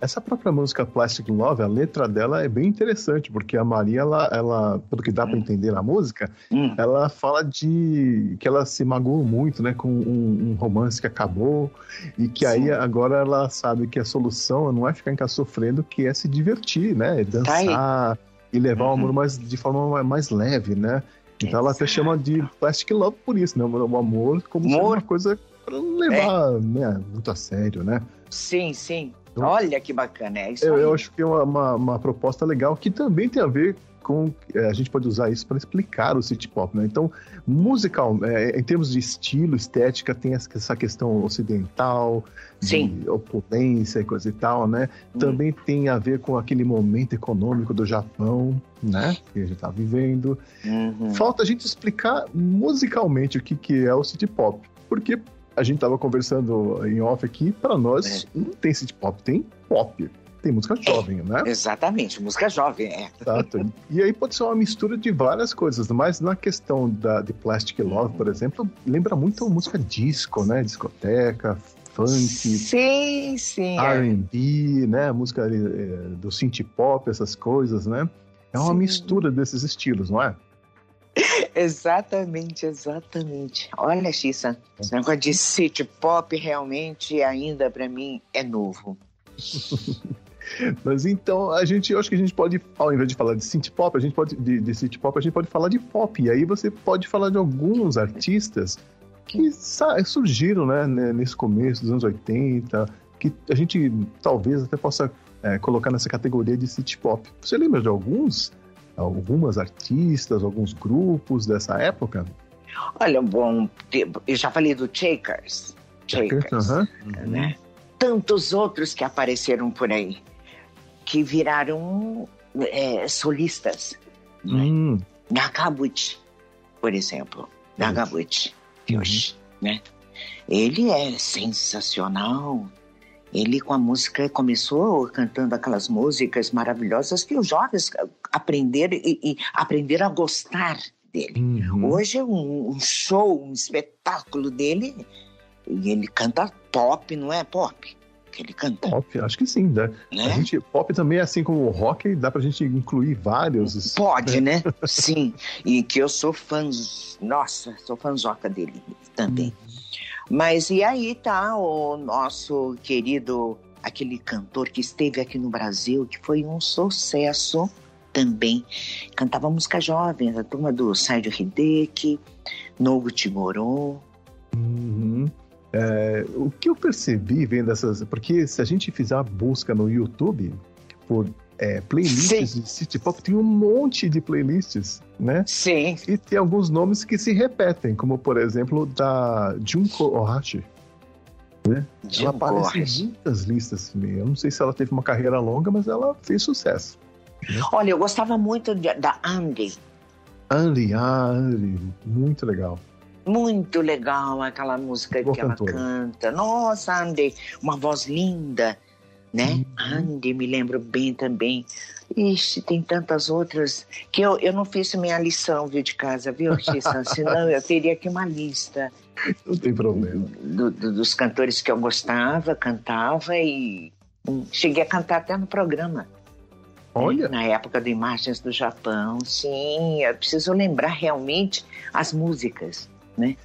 Essa própria música Plastic Love, a letra dela é bem interessante, porque a Maria, ela, ela pelo que dá para entender na música, hum. ela fala de que ela se magoou muito, né, com um, um romance que acabou e que Sim. aí agora ela sabe que a solução não é ficar em casa sofrendo, que é se divertir, né, é dançar tá e levar uhum. o amor mais, de forma mais leve, né? Então ela até chama de Plastic Love por isso, né? O amor como amor. uma coisa para levar é. né, muito a sério, né? Sim, sim. Então, Olha que bacana, é isso eu, eu, acho que é uma, uma, uma, proposta legal que também tem a ver com. É, a gente pode usar isso para explicar o city pop, né? Então, musical, é, em termos de estilo, estética, tem essa questão ocidental, Sim. de opulência e coisa e tal, né? Hum. Também tem a ver com aquele momento econômico do Japão, né? Que a gente está vivendo. Uhum. Falta a gente explicar musicalmente o que, que é o city pop. Porque a gente tava conversando em off aqui, para nós é. não tem city pop, tem pop. Tem música jovem, né? Exatamente, música jovem, é. Exato. E aí pode ser uma mistura de várias coisas, mas na questão da, de Plastic Love, por exemplo, lembra muito música disco, né? Discoteca, funk. Sim, sim. R&B, é. né? Música é, do synth pop, essas coisas, né? É uma sim. mistura desses estilos, não é? exatamente, exatamente. Olha, Xissa, esse negócio de city pop realmente ainda para mim é novo. Mas então, a gente, eu acho que a gente pode, ao invés de falar de synth pop, a gente pode de, de pop, a gente pode falar de pop. E aí você pode falar de alguns artistas que surgiram, né, nesse começo dos anos 80, que a gente talvez até possa é, colocar nessa categoria de city pop. Você lembra de alguns? Algumas artistas, alguns grupos dessa época? Olha, bom, eu já falei do Shakers, Shakers, uhum. né? Tantos outros que apareceram por aí, que viraram é, solistas. Né? Hum. Né? Nagabuchi, por exemplo, Nagabuchi, uhum. né? Ele é sensacional, ele com a música começou cantando aquelas músicas maravilhosas que os jovens aprenderam e, e aprenderam a gostar dele. Uhum. Hoje é um, um, show, um espetáculo dele e ele canta pop, não é pop? Que ele canta. Pop, acho que sim, né? né? A gente, pop também, assim como o rock, dá pra gente incluir vários. Pode, né? sim. E que eu sou fã, nossa, sou fãzoca dele também. Uhum. Mas e aí tá o nosso querido, aquele cantor que esteve aqui no Brasil, que foi um sucesso também. Cantava música jovem, a turma do Sérgio Hideki, Nogo Timorô. Uhum. É, o que eu percebi vendo essas. Porque se a gente fizer a busca no YouTube por é, playlists Sim. de City Pop, tem um monte de playlists, né? Sim. E tem alguns nomes que se repetem, como por exemplo da Junko Ohashi. Né? ela aparece em muitas listas. Eu não sei se ela teve uma carreira longa, mas ela fez sucesso. Né? Olha, eu gostava muito de, da Andy. Andy, ah, Andy, muito legal. Muito legal aquela música Boa que cantora. ela canta. Nossa, Andy, uma voz linda né? Uhum. Andy, me lembro bem também. Ixi, tem tantas outras que eu, eu não fiz minha lição, viu, de casa, viu, Xissa? Senão eu teria aqui uma lista. Não tem problema. Do, do, dos cantores que eu gostava, cantava e cheguei a cantar até no programa. Olha. Na época de Imagens do Japão, sim. Eu preciso lembrar realmente as músicas, né?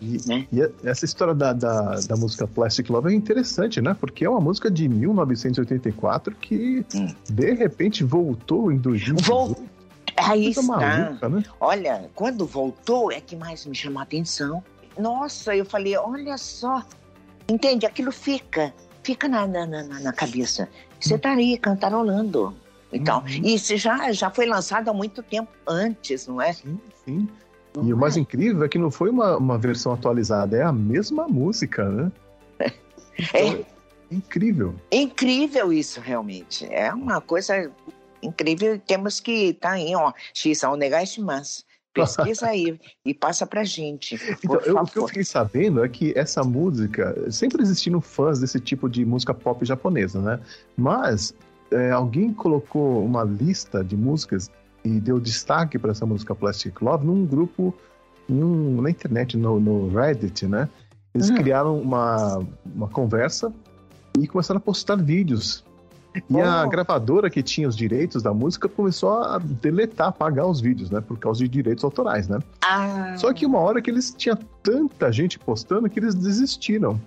E, né? e essa história da, da, da, música Plastic Love é interessante, né? Porque é uma música de 1984 que hum. de repente voltou em 2018. Vol... Aí está. Maluca, né? Olha, quando voltou é que mais me chamou a atenção. Nossa, eu falei, olha só. Entende? Aquilo fica, fica na, na, na, na cabeça. Você tá aí cantarolando. Então, uhum. isso já, já foi lançado há muito tempo antes, não é? Sim, sim. Não e é? o mais incrível é que não foi uma, uma versão atualizada, é a mesma música, né? Então, é. Incrível. Incrível isso, realmente. É uma coisa incrível. Temos que estar tá aí, ó. Xisão Negashimasu. Pesquisa aí e passa pra gente. Então, eu, o que eu fiquei sabendo é que essa música, sempre existiram fãs desse tipo de música pop japonesa, né? Mas é, alguém colocou uma lista de músicas e deu destaque para essa música Plastic Love num grupo num, na internet, no, no, Reddit, né? Eles uhum. criaram uma, uma conversa e começaram a postar vídeos e oh. a gravadora que tinha os direitos da música começou a deletar, apagar os vídeos, né? Por causa de direitos autorais, né? Ah. Só que uma hora que eles tinham tanta gente postando que eles desistiram.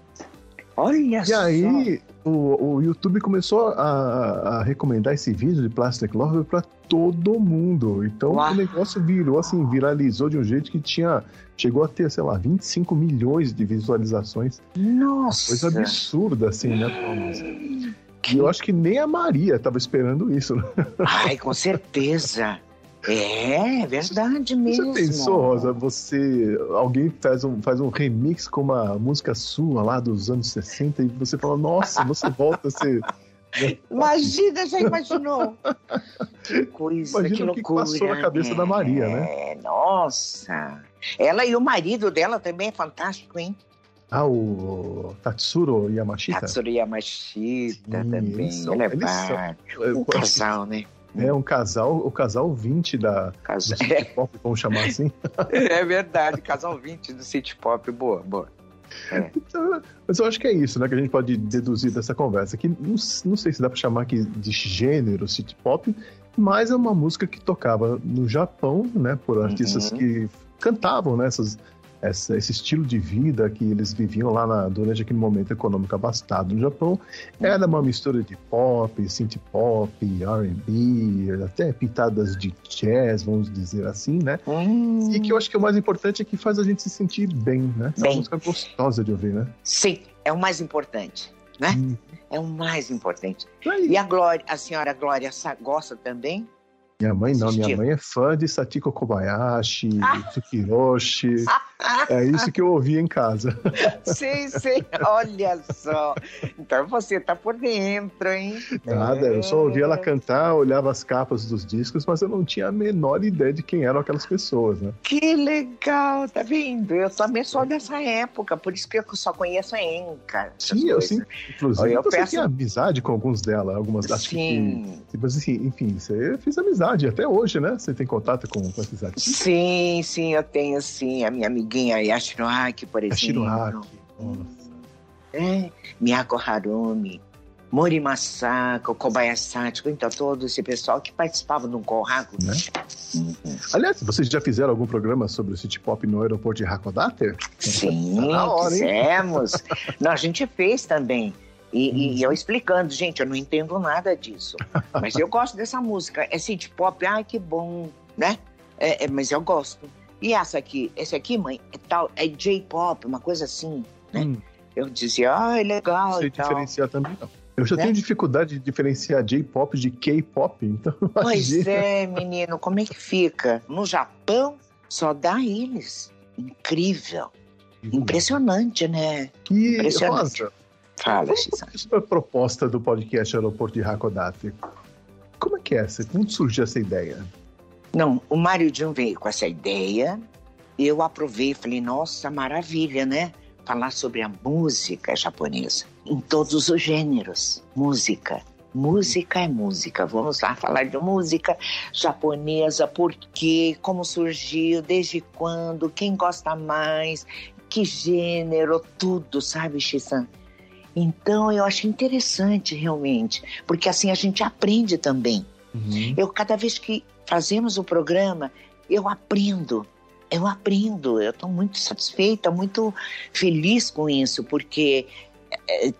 Olha e só. aí o, o YouTube começou a, a, recomendar esse vídeo de Plastic Love para todo mundo. Então Uau. o negócio virou assim, viralizou de um jeito que tinha. Chegou a ter, sei lá, 25 milhões de visualizações. Nossa! Coisa absurda, assim, né, Thomas? Que eu acho que nem a Maria estava esperando isso. Né? Ai, com certeza. É, é verdade mesmo. Você pensou, Rosa, você. Alguém faz um, faz um remix com uma música sua lá dos anos 60 e você fala, nossa, você volta a ser. Imagina, já imaginou? Que coisa, Imagina que loucura. que passou na cabeça é, da Maria, né? É, nossa. Ela e o marido dela também é fantástico, hein? Ah, o Tatsuro Yamashita? Tatsuro Yamashita Sim, também. São, Ele é são, um é, casal, né? É um casal, o casal 20 da casal, do City Pop, vamos chamar assim. É verdade, casal 20 do City Pop, boa, boa. É. Então, mas eu acho que é isso, né? Que a gente pode deduzir dessa conversa. Que não, não sei se dá para chamar aqui de gênero city pop, mas é uma música que tocava no Japão, né? Por artistas uhum. que cantavam né, essas, essa, esse estilo de vida que eles viviam lá na, durante aquele momento econômico abastado no Japão. Era uma mistura de pop, synth pop, R&B, até pitadas de jazz, vamos dizer assim, né? Hum. E que eu acho que o mais importante é que faz a gente se sentir bem, né? É uma música gostosa de ouvir, né? Sim, é o mais importante, né? Hum. É o mais importante. E a Glória, a senhora Glória gosta também? Minha mãe não, minha mãe é fã de Satiko Kobayashi, ah. Tsukiroshi. é isso que eu ouvi em casa. Sim, sim, olha só. Então você tá por dentro, hein? Nada, é. eu só ouvia ela cantar, olhava as capas dos discos, mas eu não tinha a menor ideia de quem eram aquelas pessoas, né? Que legal, tá vendo? Eu também sou dessa época, por isso que eu só conheço a Enca. Sim, eu sim. Inclusive, eu você peço... tinha amizade com alguns dela, algumas sim. que. Mas assim, enfim, você fez amizade até hoje, né? Você tem contato com, com esses artistas? Sim, sim, eu tenho sim. A minha amiguinha Yashiroaki, por exemplo. Yashiroaki, nossa. É, Miyako Harumi, Mori Masako, Kobayashi então todo esse pessoal que participava do Kohaku. Né? Uhum. Aliás, vocês já fizeram algum programa sobre o City Pop no aeroporto de Hakodate? Sim, tá hora, fizemos. Não, a gente fez também. E, hum. e, eu explicando, gente, eu não entendo nada disso. Mas eu gosto dessa música. É city pop, ai que bom, né? É, é, mas eu gosto. E essa aqui, esse aqui, mãe, é tal, é J-pop, uma coisa assim, né? Hum. Eu dizia, ah, é legal. Não sei diferenciar também, não. Eu já né? tenho dificuldade de diferenciar J-pop de K-pop, então. Pois é, menino, como é que fica? No Japão, só dá eles. Incrível. Impressionante, né? Que Impressionante. Rosa, Fala, Xisa. a proposta do podcast Aeroporto de Hakodate. Como é que é essa? Como surgiu essa ideia? Não, o Mário Jun veio com essa ideia. Eu aprovei e falei, nossa, maravilha, né? Falar sobre a música japonesa, em todos os gêneros. Música. Música é música. Vamos lá falar de música japonesa, por quê, como surgiu, desde quando, quem gosta mais, que gênero, tudo, sabe, Shisan? Então eu acho interessante realmente, porque assim a gente aprende também, Uhum. Eu, cada vez que fazemos o programa, eu aprendo. Eu aprendo. Eu estou muito satisfeita, muito feliz com isso, porque é,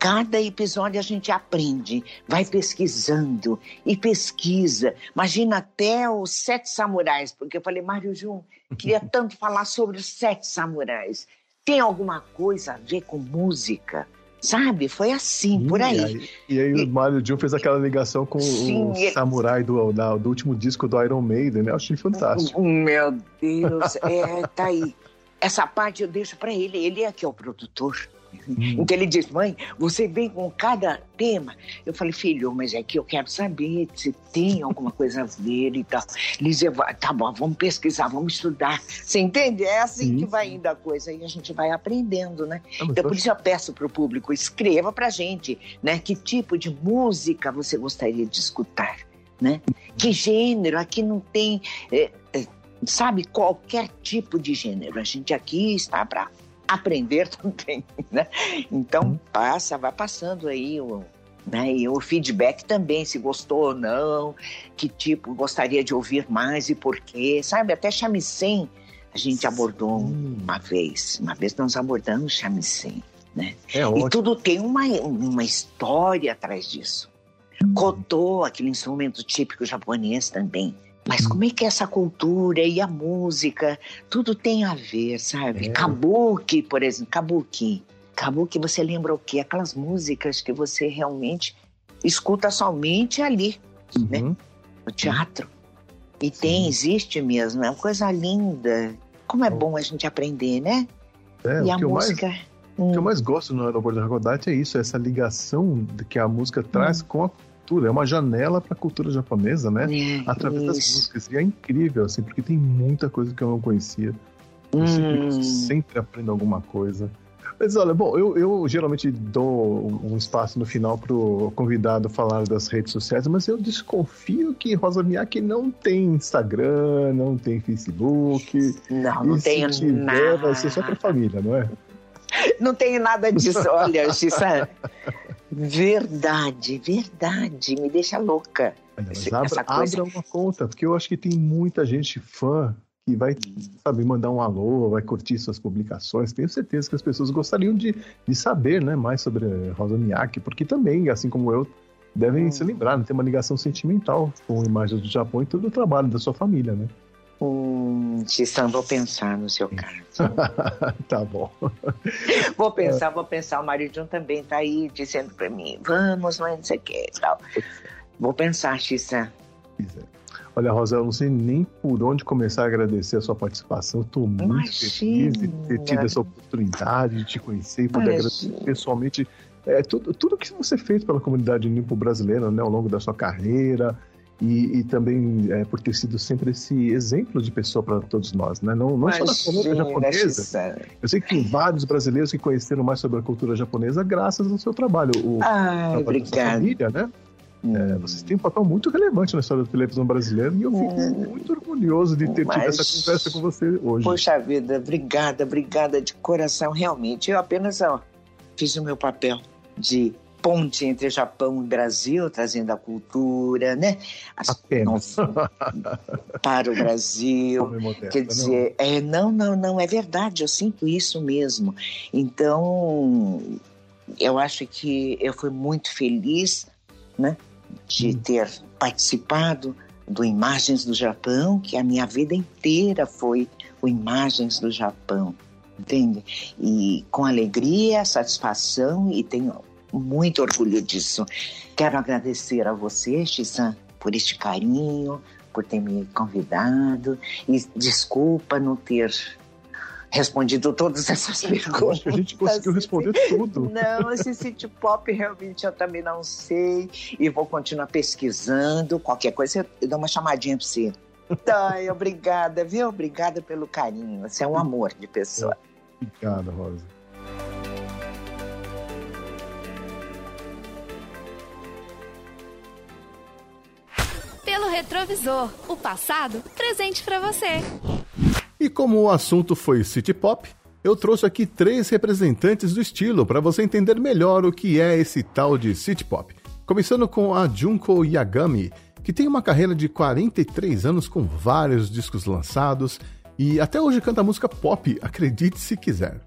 Cada episódio a gente aprende, vai pesquisando e pesquisa. Imagina até os Sete Samurais, porque eu falei, Mário Jun, queria tanto falar sobre os Sete Samurais. Tem alguma coisa a ver com música? Sabe? Foi assim, por aí. E aí, e aí e, o Mário Jun fez aquela ligação com sim, o samurai do, do último disco do Iron Maiden, né? Eu achei fantástico. Meu Deus, é, tá aí. Essa parte eu deixo para ele, ele é que é o produtor. Hum. Então ele diz, mãe, você vem com cada tema. Eu falei, filho, mas é que eu quero saber se tem alguma coisa a ver e tal. Ele dizia, tá bom, vamos pesquisar, vamos estudar. Você entende? É assim que vai indo a coisa e a gente vai aprendendo, né? Ah, então por isso eu peço para o público, escreva para gente, né? Que tipo de música você gostaria de escutar, né? Que gênero? Aqui não tem... É, é, sabe, qualquer tipo de gênero. A gente aqui está para aprender também, né? Então uhum. passa, vai passando aí o, né? E o feedback também, se gostou ou não, que tipo gostaria de ouvir mais e por quê, sabe? Até shamisen a gente abordou uma vez, uma vez nós abordamos shamisen, né? É e tudo tem uma, uma história atrás disso. Hum. Koto, aquele instrumento típico japonês também, mas como é que é essa cultura e a música, tudo tem a ver, sabe? É. Kabuki, por exemplo, Kabuki. Kabuki, você lembra o quê? Aquelas músicas que você realmente escuta somente ali, né? uhum. né? No teatro. E Sim. tem, existe mesmo, é uma coisa linda. Como é bom a gente aprender, né? É, e a música... Mais, hum. O que eu mais gosto no aeroporto de Hakodate é isso, essa ligação que a música traz hum. com a cultura, é uma janela para a cultura japonesa, né? É, Através isso. das músicas. E é incrível, assim, porque tem muita coisa que eu não conhecia. Eu hum. sempre, sempre aprendo alguma coisa. Mas olha, bom, eu, eu geralmente dou um espaço no final pro convidado falar das redes sociais, mas eu desconfio que Rosa Miyake não tem Instagram, não tem Facebook. Não, não tem nada. Vai ser só pra família, não é? Não tem nada disso. Olha, Xissa, Verdade, verdade, me deixa louca. Mas abra, coisa... abra uma conta, porque eu acho que tem muita gente fã que vai, sabe, mandar um alô, vai curtir suas publicações. Tenho certeza que as pessoas gostariam de, de saber, né, mais sobre Rosa Miyake, porque também, assim como eu, devem hum. se lembrar, né, ter uma ligação sentimental com imagens do Japão e todo o trabalho da sua família, né? Hum, vou pensar no seu caso. tá bom. Vou pensar, vou pensar. O Maridão também tá aí dizendo para mim, vamos, não sei o que tal. Vou pensar, Tissan. Olha, Rosa, eu não sei nem por onde começar a agradecer a sua participação. Estou muito Imagina. feliz de ter tido essa oportunidade de te conhecer e poder Imagina. agradecer pessoalmente é, tudo, tudo que você fez pela comunidade nimpo brasileira né, ao longo da sua carreira, e, e também é, por ter sido sempre esse exemplo de pessoa para todos nós, né? Não, não só na cultura japonesa. Eu sei que tem vários brasileiros que conheceram mais sobre a cultura japonesa graças ao seu trabalho. O Ai, obrigada. família, né? Hum. É, vocês têm um papel muito relevante na história da televisão brasileira e eu fico hum. muito orgulhoso de ter Mas... tido essa conversa com você hoje. Poxa vida, obrigada, obrigada de coração, realmente. Eu apenas ó, fiz o meu papel de ponte entre Japão e Brasil, trazendo a cultura, né? As, Apenas. para o Brasil. Quer dizer, não. É, não, não, não, é verdade, eu sinto isso mesmo. Então, eu acho que eu fui muito feliz, né? De hum. ter participado do Imagens do Japão, que a minha vida inteira foi o Imagens do Japão entende? E com alegria, satisfação e tenho muito orgulho disso. Quero agradecer a você, Xissan, por este carinho, por ter me convidado. E desculpa não ter respondido todas essas perguntas. a gente conseguiu responder tudo. Não, esse city pop realmente eu também não sei. E vou continuar pesquisando. Qualquer coisa eu dou uma chamadinha para você. Tá, obrigada, viu? Obrigada pelo carinho. Você é um amor de pessoa. Obrigada, Rosa. Pelo retrovisor. O passado presente para você. E como o assunto foi City Pop, eu trouxe aqui três representantes do estilo para você entender melhor o que é esse tal de City Pop. Começando com a Junko Yagami, que tem uma carreira de 43 anos com vários discos lançados e até hoje canta música pop, acredite se quiser.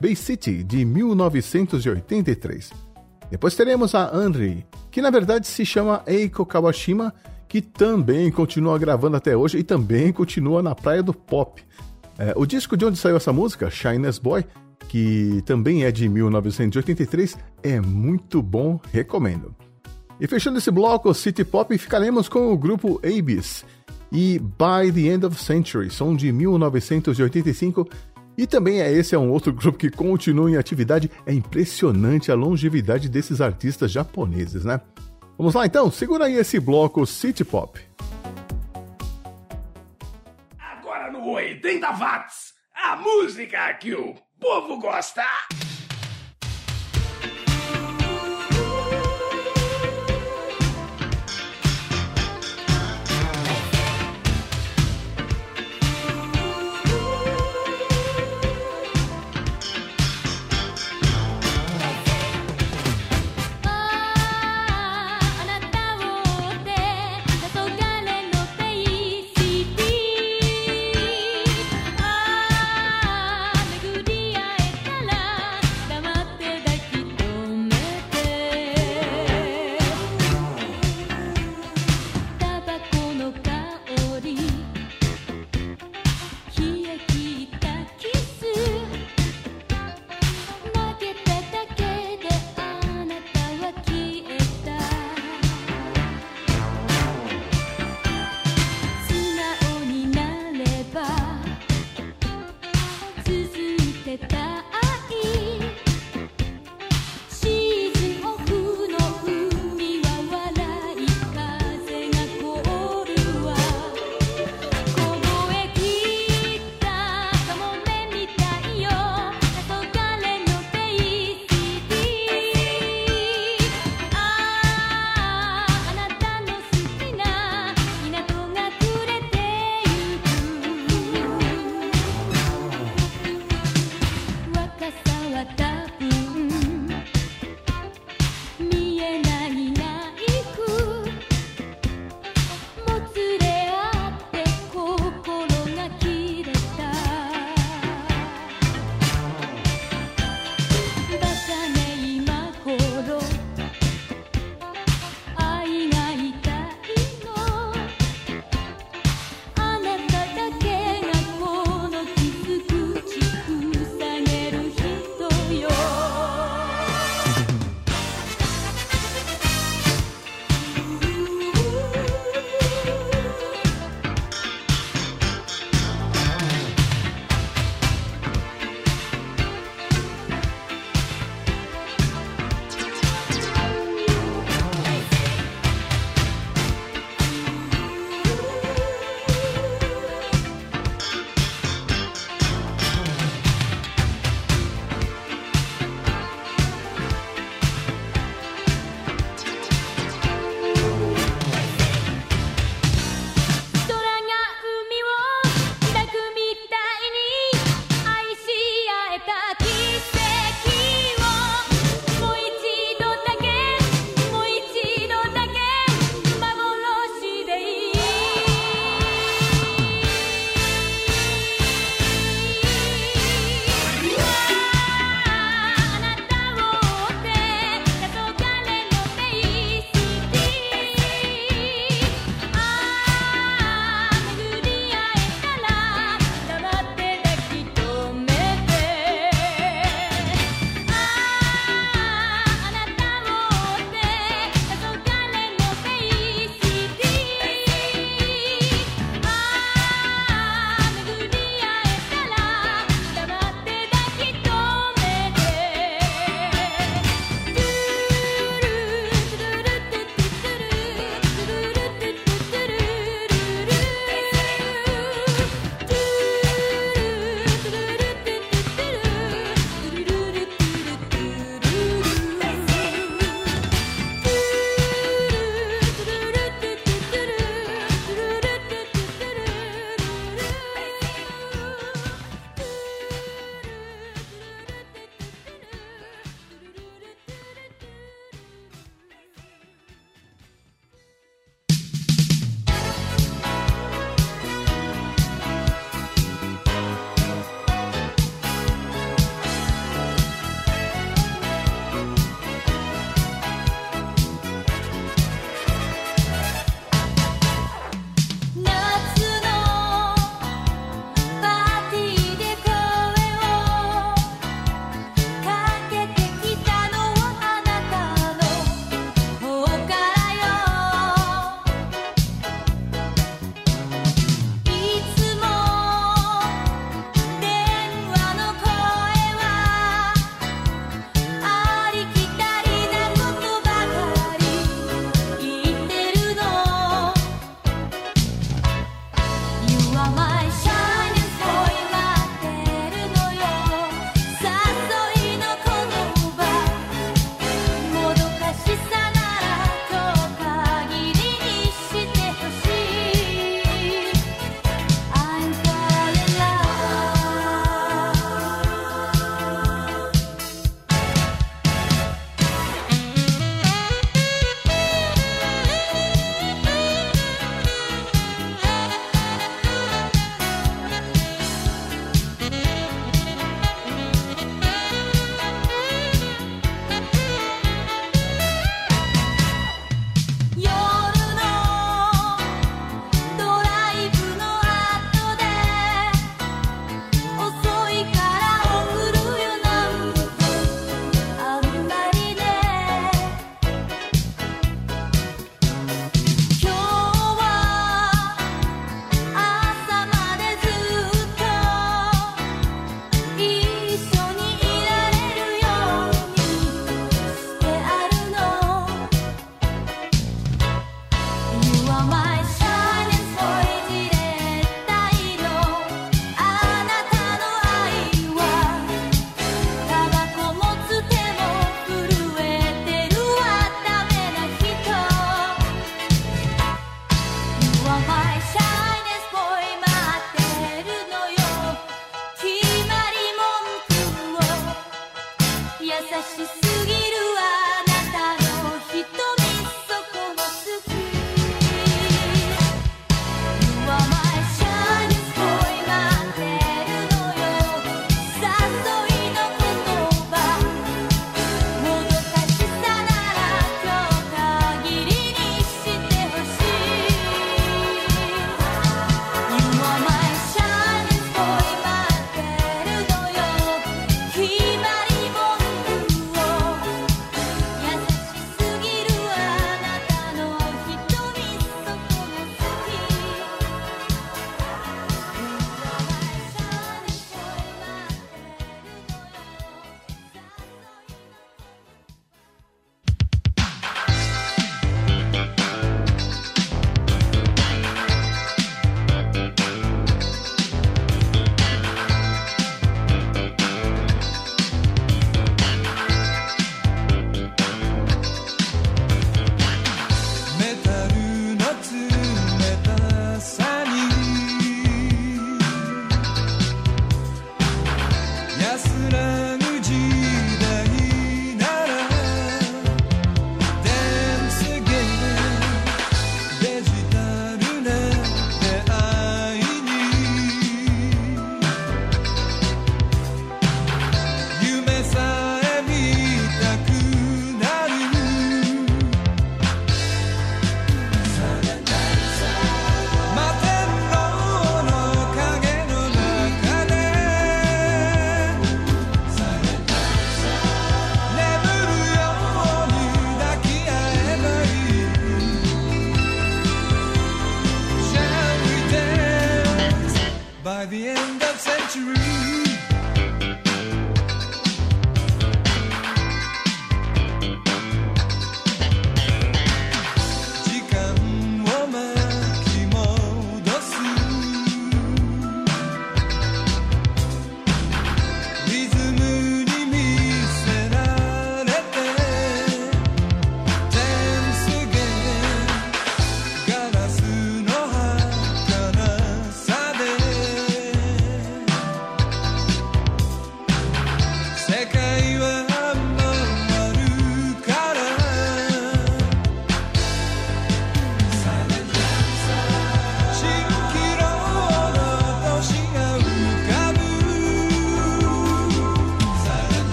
Bay City, de 1983. Depois teremos a Henry, que na verdade se chama Eiko Kawashima, que também continua gravando até hoje e também continua na praia do pop. É, o disco de onde saiu essa música, Shyness Boy, que também é de 1983, é muito bom, recomendo. E fechando esse bloco City Pop, ficaremos com o grupo Abyss e By the End of Century, som de 1985. E também é esse é um outro grupo que continua em atividade. É impressionante a longevidade desses artistas japoneses, né? Vamos lá então, segura aí esse bloco City Pop. Agora no 80 watts, a música que o povo gosta.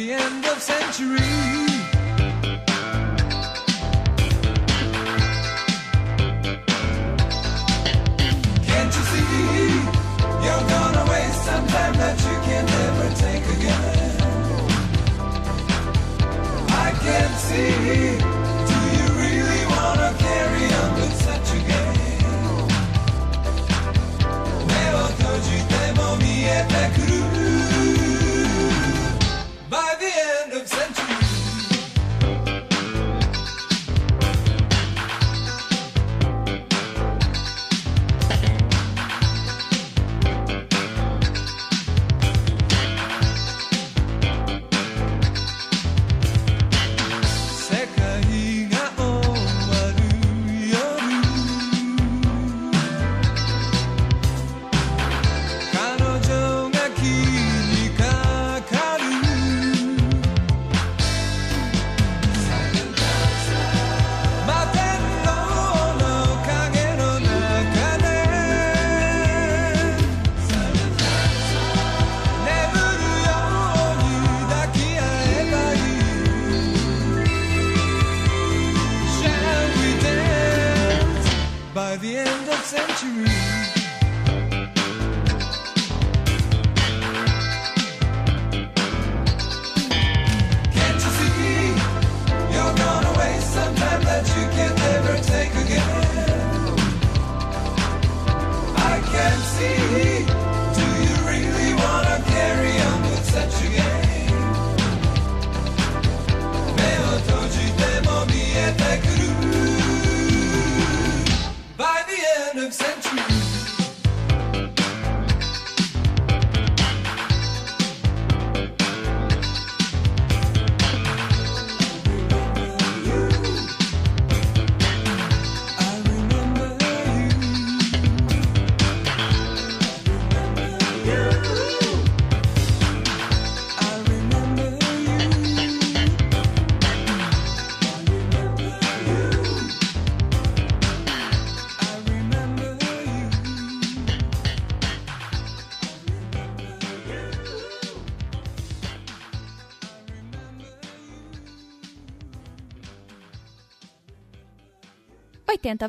the end of centuries.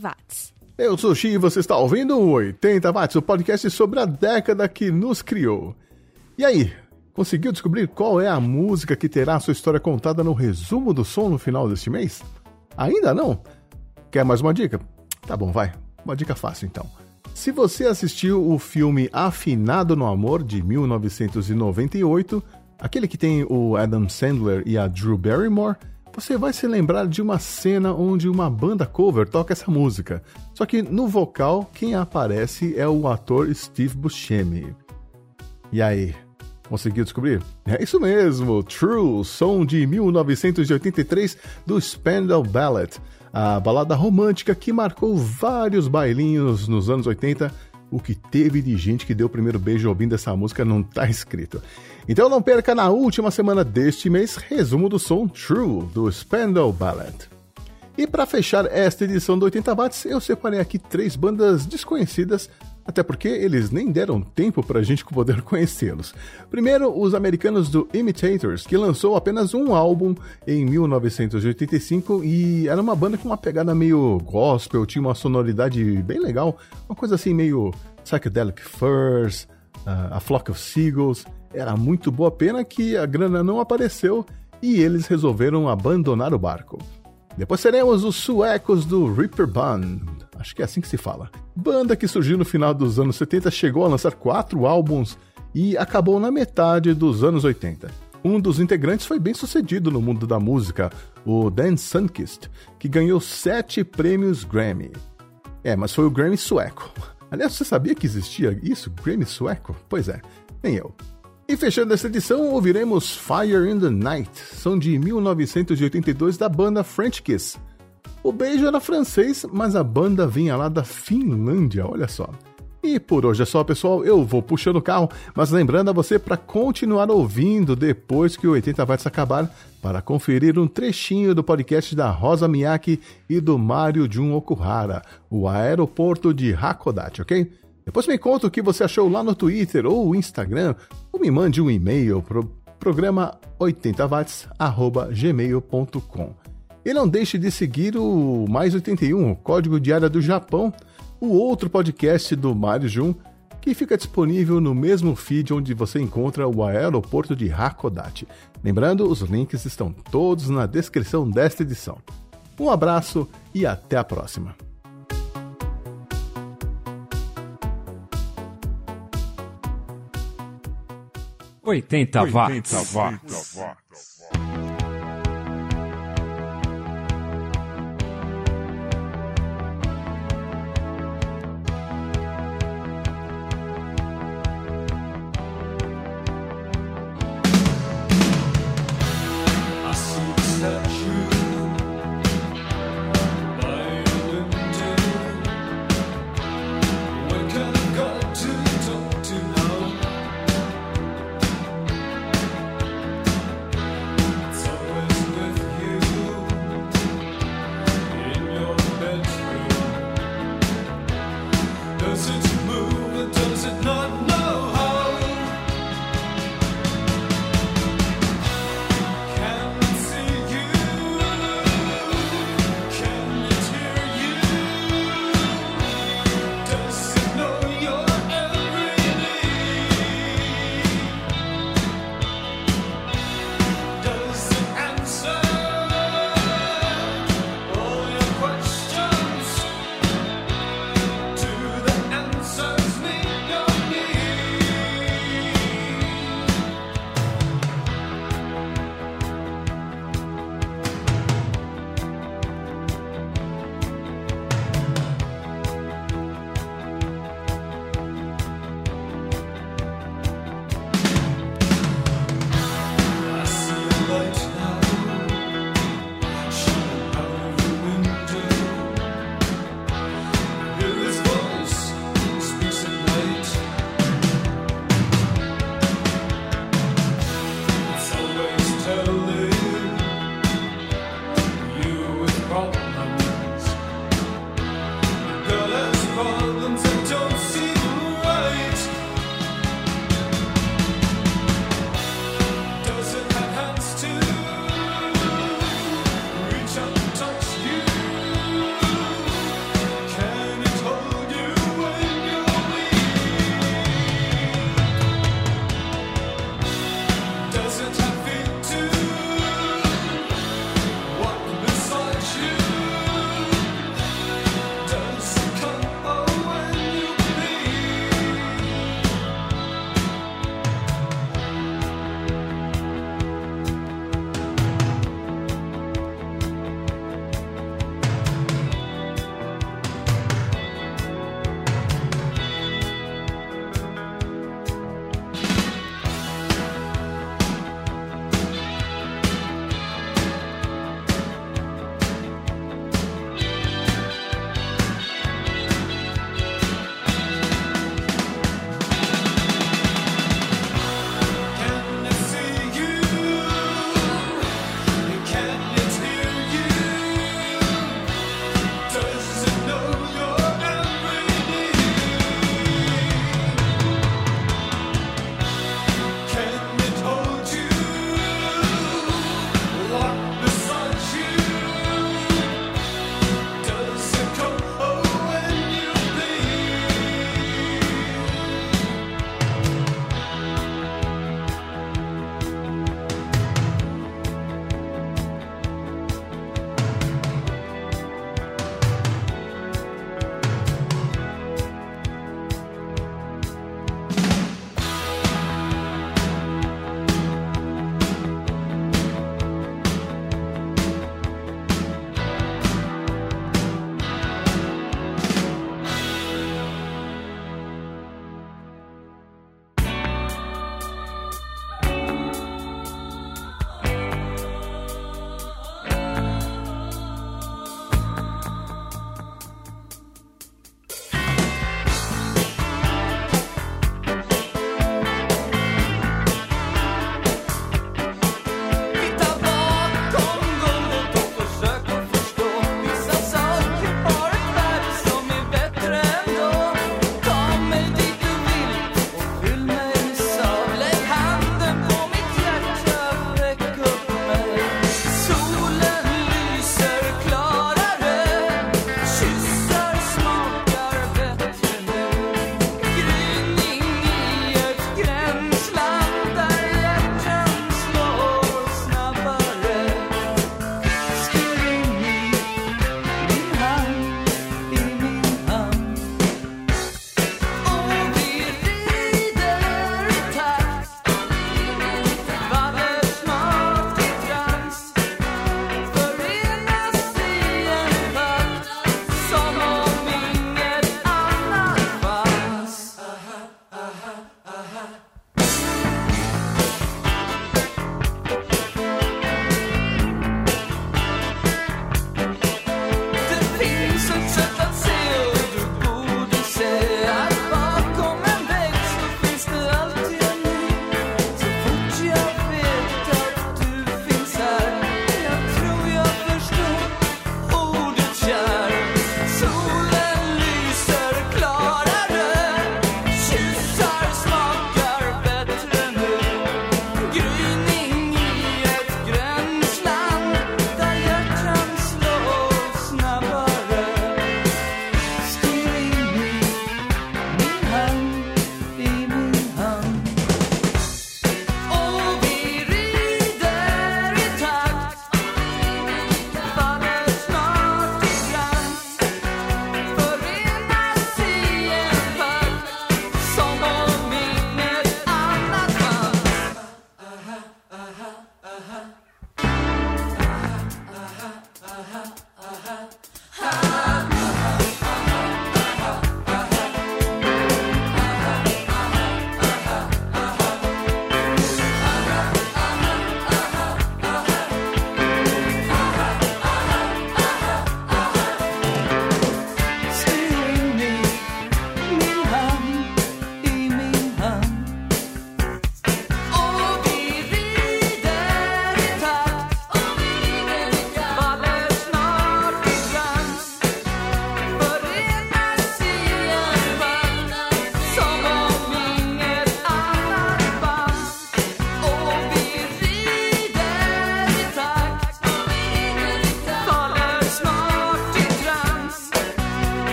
Watts. Eu sou Xi e você está ouvindo o 80 watts, o podcast sobre a década que nos criou. E aí, conseguiu descobrir qual é a música que terá sua história contada no resumo do som no final deste mês? Ainda não? Quer mais uma dica? Tá bom, vai. Uma dica fácil então. Se você assistiu o filme Afinado no Amor de 1998, aquele que tem o Adam Sandler e a Drew Barrymore, você vai se lembrar de uma cena onde uma banda cover toca essa música. Só que no vocal, quem aparece é o ator Steve Buscemi. E aí, conseguiu descobrir? É isso mesmo, True, som de 1983 do Spandau Ballet, a balada romântica que marcou vários bailinhos nos anos 80 o que teve de gente que deu o primeiro beijo ouvindo essa música não tá escrito. Então não perca na última semana deste mês resumo do som True do Spandau Ballet. E para fechar esta edição do 80 Watts, eu separei aqui três bandas desconhecidas até porque eles nem deram tempo para a gente poder conhecê-los. Primeiro, os americanos do Imitators, que lançou apenas um álbum em 1985 e era uma banda com uma pegada meio gospel, tinha uma sonoridade bem legal, uma coisa assim meio Psychedelic Furs, uh, A Flock of Seagulls. era muito boa pena que a grana não apareceu e eles resolveram abandonar o barco. Depois teremos os suecos do Reaper Band, acho que é assim que se fala. Banda que surgiu no final dos anos 70, chegou a lançar quatro álbuns e acabou na metade dos anos 80. Um dos integrantes foi bem sucedido no mundo da música, o Dan Sunkist, que ganhou sete prêmios Grammy. É, mas foi o Grammy sueco. Aliás, você sabia que existia isso, Grammy sueco? Pois é, nem eu. E fechando essa edição, ouviremos Fire in the Night, som de 1982 da banda French Kiss. O beijo era francês, mas a banda vinha lá da Finlândia, olha só. E por hoje é só, pessoal. Eu vou puxando o carro, mas lembrando a você para continuar ouvindo depois que o 80 Watts acabar, para conferir um trechinho do podcast da Rosa Miyake e do Mário Jun Okuhara, o aeroporto de Hakodate, ok? Depois me conta o que você achou lá no Twitter ou Instagram, ou me mande um e-mail pro programa 80watts@gmail.com. E não deixe de seguir o Mais 81, o código de área do Japão, o outro podcast do Mário Jun, que fica disponível no mesmo feed onde você encontra o aeroporto de Hakodate. Lembrando, os links estão todos na descrição desta edição. Um abraço e até a próxima. Oitenta watts. watts.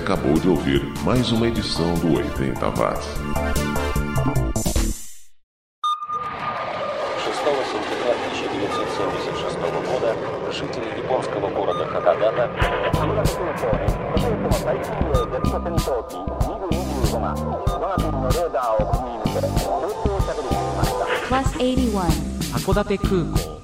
acabou de ouvir mais uma edição do 80 Watts. Class 81. 函館空港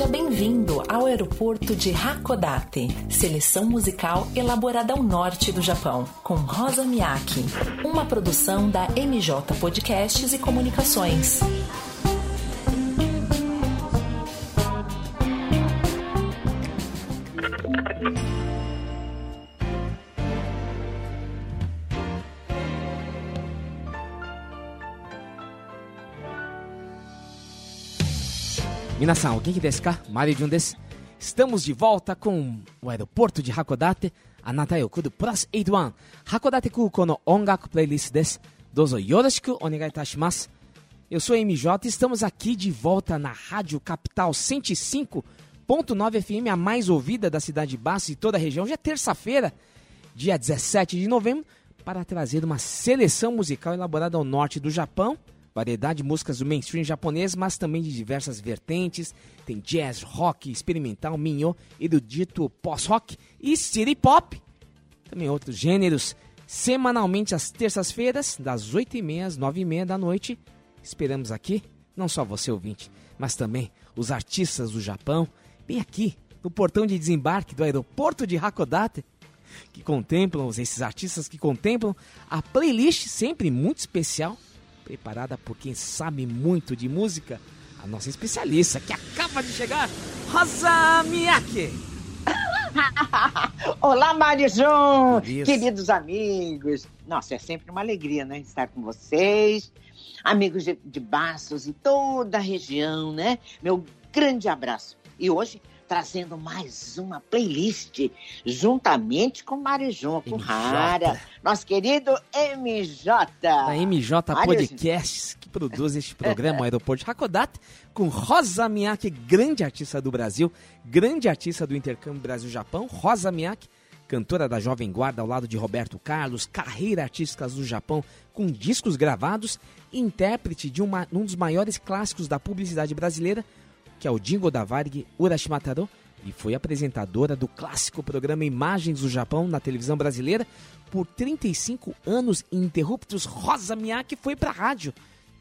Seja bem-vindo ao aeroporto de Hakodate, seleção musical elaborada ao norte do Japão, com Rosa Miyake, uma produção da MJ Podcasts e Comunicações. Minasan, o genki desu? Mario. Estamos de volta com o aeroporto de Hakodate, Anata Yokudo Plus 81, Hakodate Kuko no Ongaku Playlist desu. Dozo yoroshiku onegai itashimasu. Eu sou MJ e estamos aqui de volta na Rádio Capital 105.9 FM, a mais ouvida da cidade de Baço e toda a região. Hoje é terça-feira, dia 17 de novembro, para trazer uma seleção musical elaborada ao norte do Japão variedade de músicas do mainstream japonês, mas também de diversas vertentes. Tem jazz, rock, experimental, minho, erudito, pós-rock e city pop. Também outros gêneros. Semanalmente às terças-feiras, das 8h30 às 9h30 da noite. Esperamos aqui, não só você ouvinte, mas também os artistas do Japão, bem aqui, no portão de desembarque do aeroporto de Hakodate, que contemplam, esses artistas que contemplam a playlist sempre muito especial preparada por quem sabe muito de música, a nossa especialista que acaba de chegar, Rosa Miyake. Olá, Marijão, queridos amigos. Nossa, é sempre uma alegria, né, estar com vocês, amigos de, de Bastos e toda a região, né? Meu grande abraço. E hoje trazendo mais uma playlist juntamente com Marijão, com Rara, nosso querido MJ. Da MJ Podcasts, que produz este programa, o Aeroporto de Hakodate, com Rosa Miyake, grande artista do Brasil, grande artista do intercâmbio Brasil-Japão, Rosa Miyake, cantora da Jovem Guarda ao lado de Roberto Carlos, carreira artística do Japão com discos gravados, intérprete de uma, um dos maiores clássicos da publicidade brasileira, que é o Jingo da Varig Urashimataro, e foi apresentadora do clássico programa Imagens do Japão na televisão brasileira por 35 anos ininterruptos. Rosa Miyake foi para a rádio.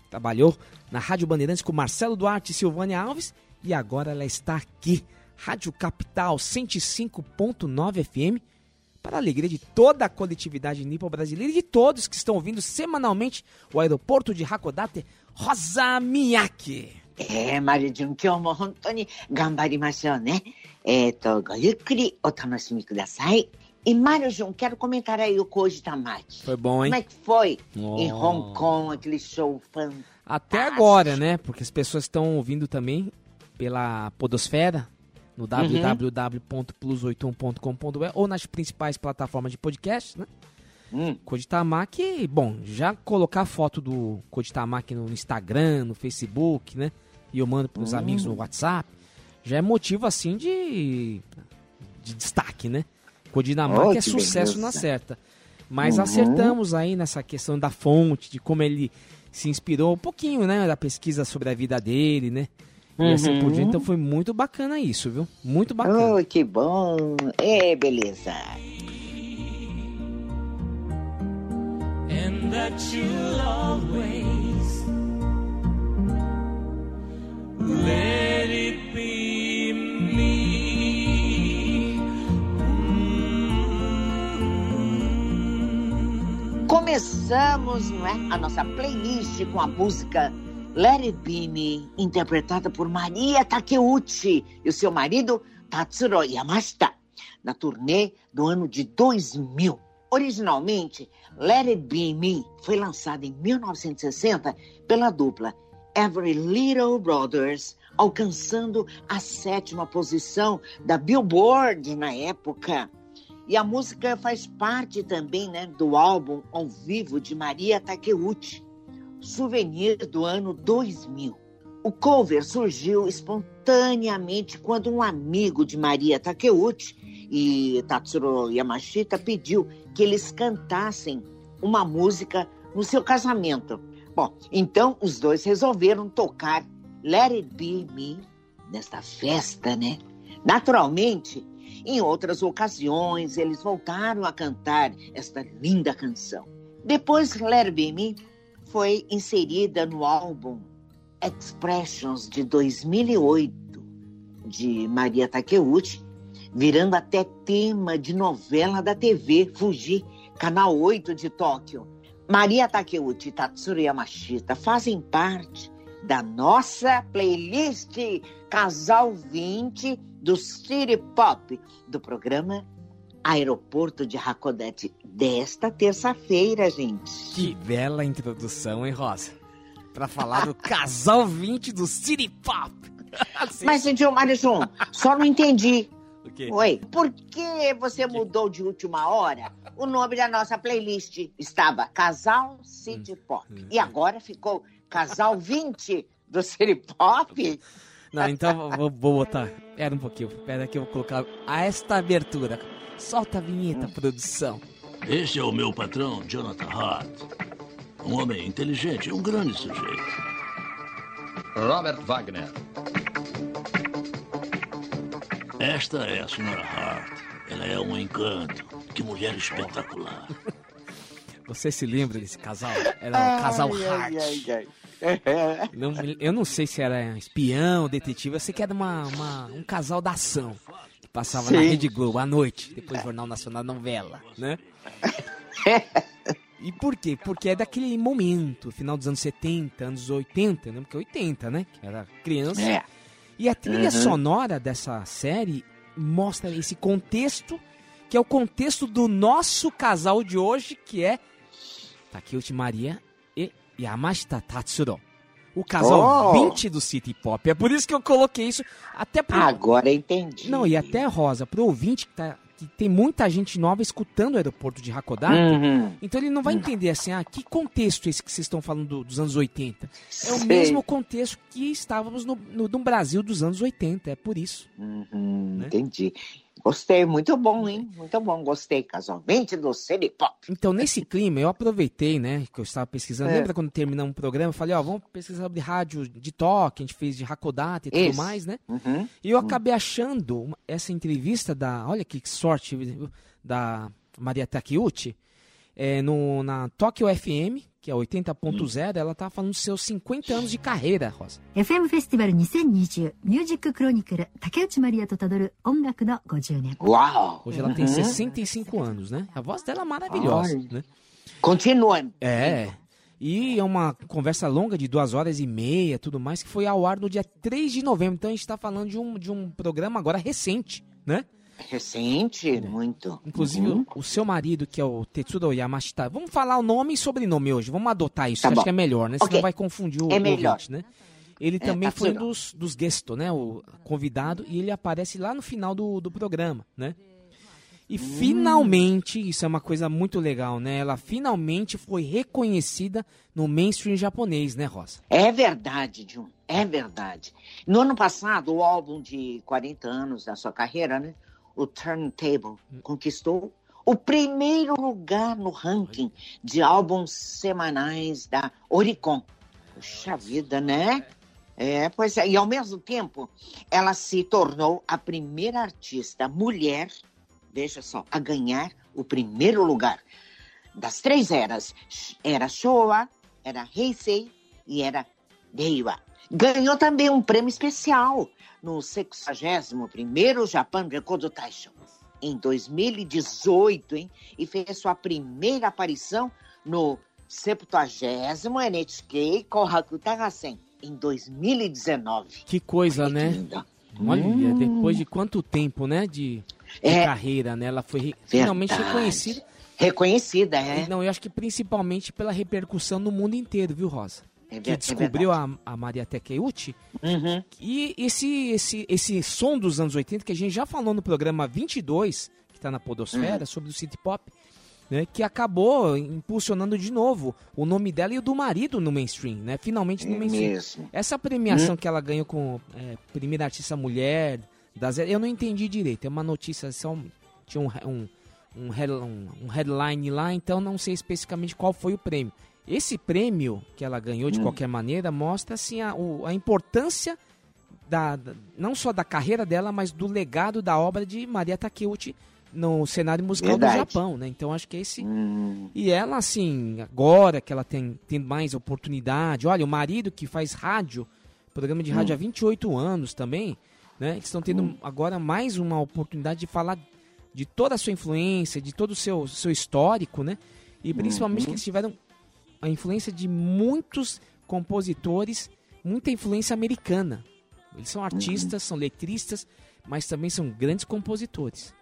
Trabalhou na Rádio Bandeirantes com Marcelo Duarte e Silvânia Alves e agora ela está aqui, Rádio Capital 105.9 FM, para a alegria de toda a coletividade nipo brasileira e de todos que estão ouvindo semanalmente o aeroporto de Hakodate, Rosa Miyake. えー、マリジュン、今日も本当に頑張りましょうね。えっ、ー、と、ごゆっくりお楽しみください。E Mário Jun, quero comentar aí o Koji Tamate. Foi bom, hein? Como é que foi oh. em Hong Kong, aquele show fantástico? Até agora, né? Porque as pessoas estão ouvindo também pela Podosfera, no uhum. www.plus81.com.br ou nas principais plataformas de podcast, né? Hum. Koditamaki, bom, já colocar foto do Koditamaki no Instagram, no Facebook, né? E eu mando para os hum. amigos no WhatsApp, já é motivo assim de, de destaque, né? Kodinamaki oh, é sucesso beleza. na certa. Mas uhum. acertamos aí nessa questão da fonte, de como ele se inspirou um pouquinho, né? Da pesquisa sobre a vida dele, né? E uhum. assim por diante. Então foi muito bacana isso, viu? Muito bacana. Oh, que bom! É, beleza. And that you'll always Começamos não é, a nossa playlist com a música Let It Be Me, interpretada por Maria Takeuchi e o seu marido Tatsuro Yamashita, na turnê do ano de 2000. Originalmente, Let It Be Me foi lançada em 1960 pela dupla Every Little Brothers, alcançando a sétima posição da Billboard na época. E a música faz parte também né, do álbum ao vivo de Maria Takeuchi, Souvenir do ano 2000. O cover surgiu espontaneamente quando um amigo de Maria Takeuchi e Tatsuro Yamashita pediu que eles cantassem uma música no seu casamento. Bom, então os dois resolveram tocar Let It Be Me nesta festa, né? Naturalmente, em outras ocasiões, eles voltaram a cantar esta linda canção. Depois, Let It Be Me foi inserida no álbum Expressions de 2008 de Maria Takeuchi, virando até tema de novela da TV Fuji, canal 8 de Tóquio. Maria Takeuchi e Tatsuro Yamashita fazem parte da nossa playlist Casal 20 do City Pop, do programa Aeroporto de Hakodate, desta terça-feira, gente. Que bela introdução, hein, Rosa? Para falar do Casal 20 do City Pop. Assim. Mas, Gilmar Jun, só não entendi. Oi, por que você mudou de última hora? O nome da nossa playlist estava Casal City Pop. Hum, e agora ficou Casal 20 do City Pop? Não, então vou, vou botar. Espera um pouquinho. Espera que eu vou colocar a esta abertura. Solta a vinheta, hum. produção. Este é o meu patrão, Jonathan Hart. Um homem inteligente, um grande sujeito. Robert Wagner. Esta é a senhora Hart. Ela é um encanto. Que mulher espetacular. Você se lembra desse casal? Era casal Hart. Ai, ai, ai. Não, eu não sei se era espião, detetive. Eu sei que era uma, uma um casal da ação. Que passava Sim. na Rede Globo à noite. Depois Jornal Nacional Novela, né? E por quê? Porque é daquele momento, final dos anos 70, anos 80, né? Porque 80, né? Que era criança. É. E a trilha uhum. sonora dessa série mostra esse contexto, que é o contexto do nosso casal de hoje, que é Takeuchi Maria e Yamashita Tatsuro. O casal oh. 20 do City Pop. É por isso que eu coloquei isso. Até pro... Agora entendi. Não, e até, Rosa, pro ouvinte que tá que tem muita gente nova escutando o aeroporto de Hakodate, uhum. então ele não vai entender assim, ah, que contexto é esse que vocês estão falando do, dos anos 80? É o mesmo contexto que estávamos no, no, no, Brasil dos anos 80, é por isso. Uhum, né? Entendi. Gostei, muito bom, hein? Muito bom, gostei. Casualmente do Pop. Então, nesse clima, eu aproveitei, né, que eu estava pesquisando. É. Lembra quando terminamos o programa? Eu falei, ó, vamos pesquisar sobre rádio de toque, a gente fez de Hakodate e tudo mais, né? Uhum. E eu uhum. acabei achando essa entrevista da, olha que sorte, da Maria Takeuchi, é, no, na Tokyo FM, que é 80.0, ela tá falando dos seus 50 anos de carreira, Rosa. FM Festival 2020 Music Chronicle Takeuchi Maria to tadoru ongaku no 50年. Uau! Hoje ela tem 65 uhum. anos, né? A voz dela é maravilhosa, Ai. né? Continuando. É. E é uma conversa longa de duas horas e meia, tudo mais, que foi ao ar no dia 3 de novembro. Então a gente está falando de um, de um programa agora recente, né? Recente, é. muito. Inclusive, uhum. o, seu marido, que é o Tetsuro Yamashita, vamos falar o nome e sobrenome hoje, vamos adotar isso, tá acho que é melhor, né? Okay. Senão vai confundir o é melhor. Ouvinte, né? Ele é, também tá foi um dos, dos guests, né? O convidado, e ele aparece lá no final do, do programa, né? E hum. finalmente, isso é uma coisa muito legal, né? Ela finalmente foi reconhecida no mainstream japonês, né, Rosa? É verdade, Jun. É verdade. No ano passado, o álbum de 40 anos da sua carreira, né? O Turntable conquistou o primeiro lugar no ranking de álbuns semanais da Oricon. Puxa vida, né? É, pois é. E ao mesmo tempo, ela se tornou a primeira artista mulher, veja só, a ganhar o primeiro lugar das três eras. Era Showa, era Heisei e era Reiwa. Ganhou também um prêmio especial no 61º Japan Record Taisho, em 2018, hein? E fez sua primeira aparição no 70º NHK Kohaku Tagasen, em 2019. Que coisa, Olha né? Que Olha, hum. depois de quanto tempo, né, de, de é, carreira, né? Ela foi finalmente reconhecida. Reconhecida, é. Não, eu acho que principalmente pela repercussão no mundo inteiro, viu, Rosa? É que descobriu é a, a Maria Takeuchi. Uhum. E esse, esse, esse som dos anos 80, que a gente já falou no programa 22, que está na Podosfera, uhum. sobre o City Pop, né, que acabou impulsionando de novo o nome dela e o do marido no mainstream, né? Finalmente no é mainstream. Mesmo. Essa premiação uhum. que ela ganhou com é, primeira artista mulher, das, eu não entendi direito. É uma notícia só tinha um, um, um, um headline lá, então não sei especificamente qual foi o prêmio. Esse prêmio que ela ganhou de Hum. qualquer maneira mostra assim a, o- a importância da, da- não só da carreira dela, mas do legado da obra de Maria Takeuchi no cenário musical Verdade. do Japão, né? Então acho que esse e ela assim agora que ela tem tem mais oportunidade, olha o marido que faz rádio, programa de rádio Hum. há 28 anos também, né? Eles estão tendo agora mais uma oportunidade de falar de toda a sua influência, de todo o seu seu histórico, né? E principalmente Uhum. que eles tiveram a influência de muitos compositores, muita influência americana. Eles são artistas, são letristas, mas também são grandes compositores.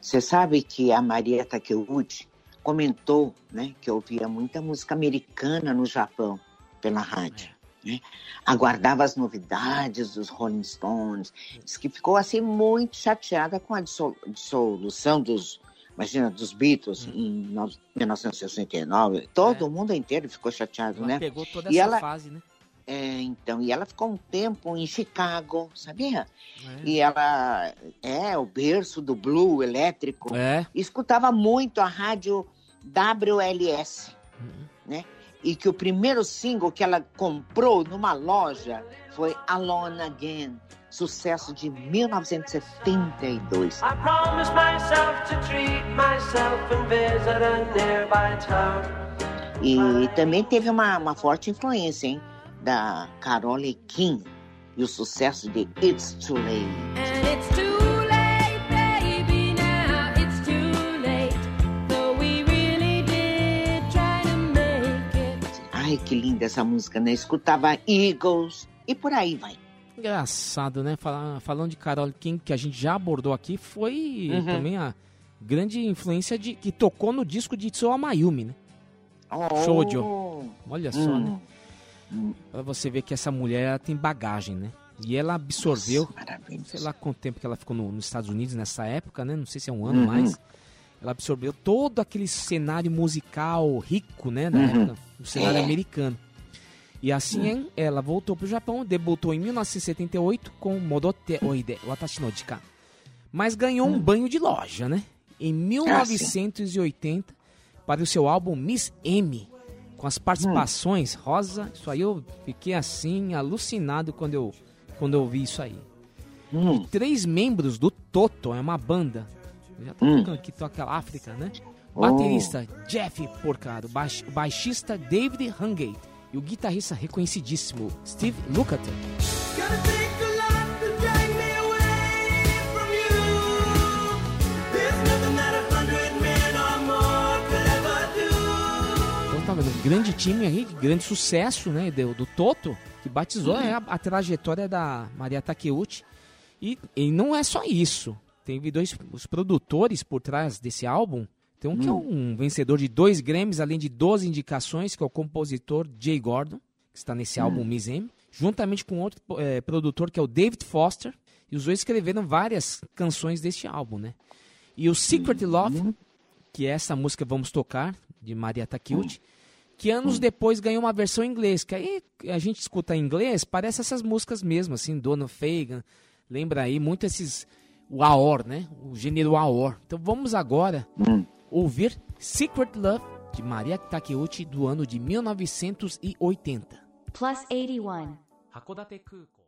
Você sabe que a Maria Takeuchi comentou né, que ouvia muita música americana no Japão pela rádio. Né? Aguardava as novidades dos Rolling Stones. Diz que ficou assim muito chateada com a dissol- dissolução dos, imagina, dos Beatles em no- 1969. Todo mundo inteiro ficou chateado, Ela né? pegou toda E essa ela- fase, né? É, então, e ela ficou um tempo em Chicago, sabia? É. E ela é o berço do blue elétrico. É. Escutava muito a rádio WLS, Uhum. né? E que o primeiro single que ela comprou numa loja foi Alone Again, sucesso de 1972. I promised myself to treat myself and visit a nearby town. E também teve uma, uma forte influência, hein? Da Carole King e o sucesso de It's Too Late. Ai, que linda essa música, né? Escutava Eagles e por aí vai. Engraçado, né? Fala- falando de Carol King, que a gente já abordou aqui, foi Uhum. também a grande influência de que tocou no disco de Tsuo Mayumi, né? Oh. Shoujo. Olha só, Hum. né? Pra você ver que essa mulher ela tem bagagem, né? E ela absorveu, sei lá quanto tempo que ela ficou no- nos Estados Unidos nessa época, né? Não sei se é um ano Uhum. mais. Ela absorveu todo aquele cenário musical rico, né? Da Uhum. época, do cenário É. americano. E assim ela voltou pro Japão, debutou em 1978 com Modote Oide Watashi no Jika. Mas ganhou um banho de loja, né? Em Ah, 1980, para o seu álbum Miss M, com as participações Hum. rosa. Isso aí eu fiquei assim, alucinado quando eu, quando eu vi isso aí. Hum. E três membros do Toto, é uma banda. Já tá Hum. tocando aqui, toca África, né? Oh. Baterista Jeff Porcaro, baix- o baixista David Hungate e o guitarrista reconhecidíssimo Steve Lukather. Então tá vendo, um grande time aí, grande sucesso, né, do, do Toto, que batizou é, a, a trajetória da Maria Takeuchi. E, e não é só isso. Teve dois os produtores por trás desse álbum. Tem um que é um vencedor de dois Grammys, além de 12 indicações, que é o compositor Jay Gordon, que está nesse álbum Miss M, juntamente com outro eh, produtor que é o David Foster. E os dois escreveram várias canções deste álbum, né? E o Secret Love, que é essa música vamos tocar, de Maria Takeuchi, que anos depois ganhou uma versão em inglês, que aí a gente escuta em inglês, parece essas músicas mesmo, assim, Dona Fagan, lembra aí muito esses, o Aor, né? O gênero Aor. Então vamos agora ouvir Secret Love, de Maria Takeuchi, do ano de 1980. Plus 81. Hakodate Kuko.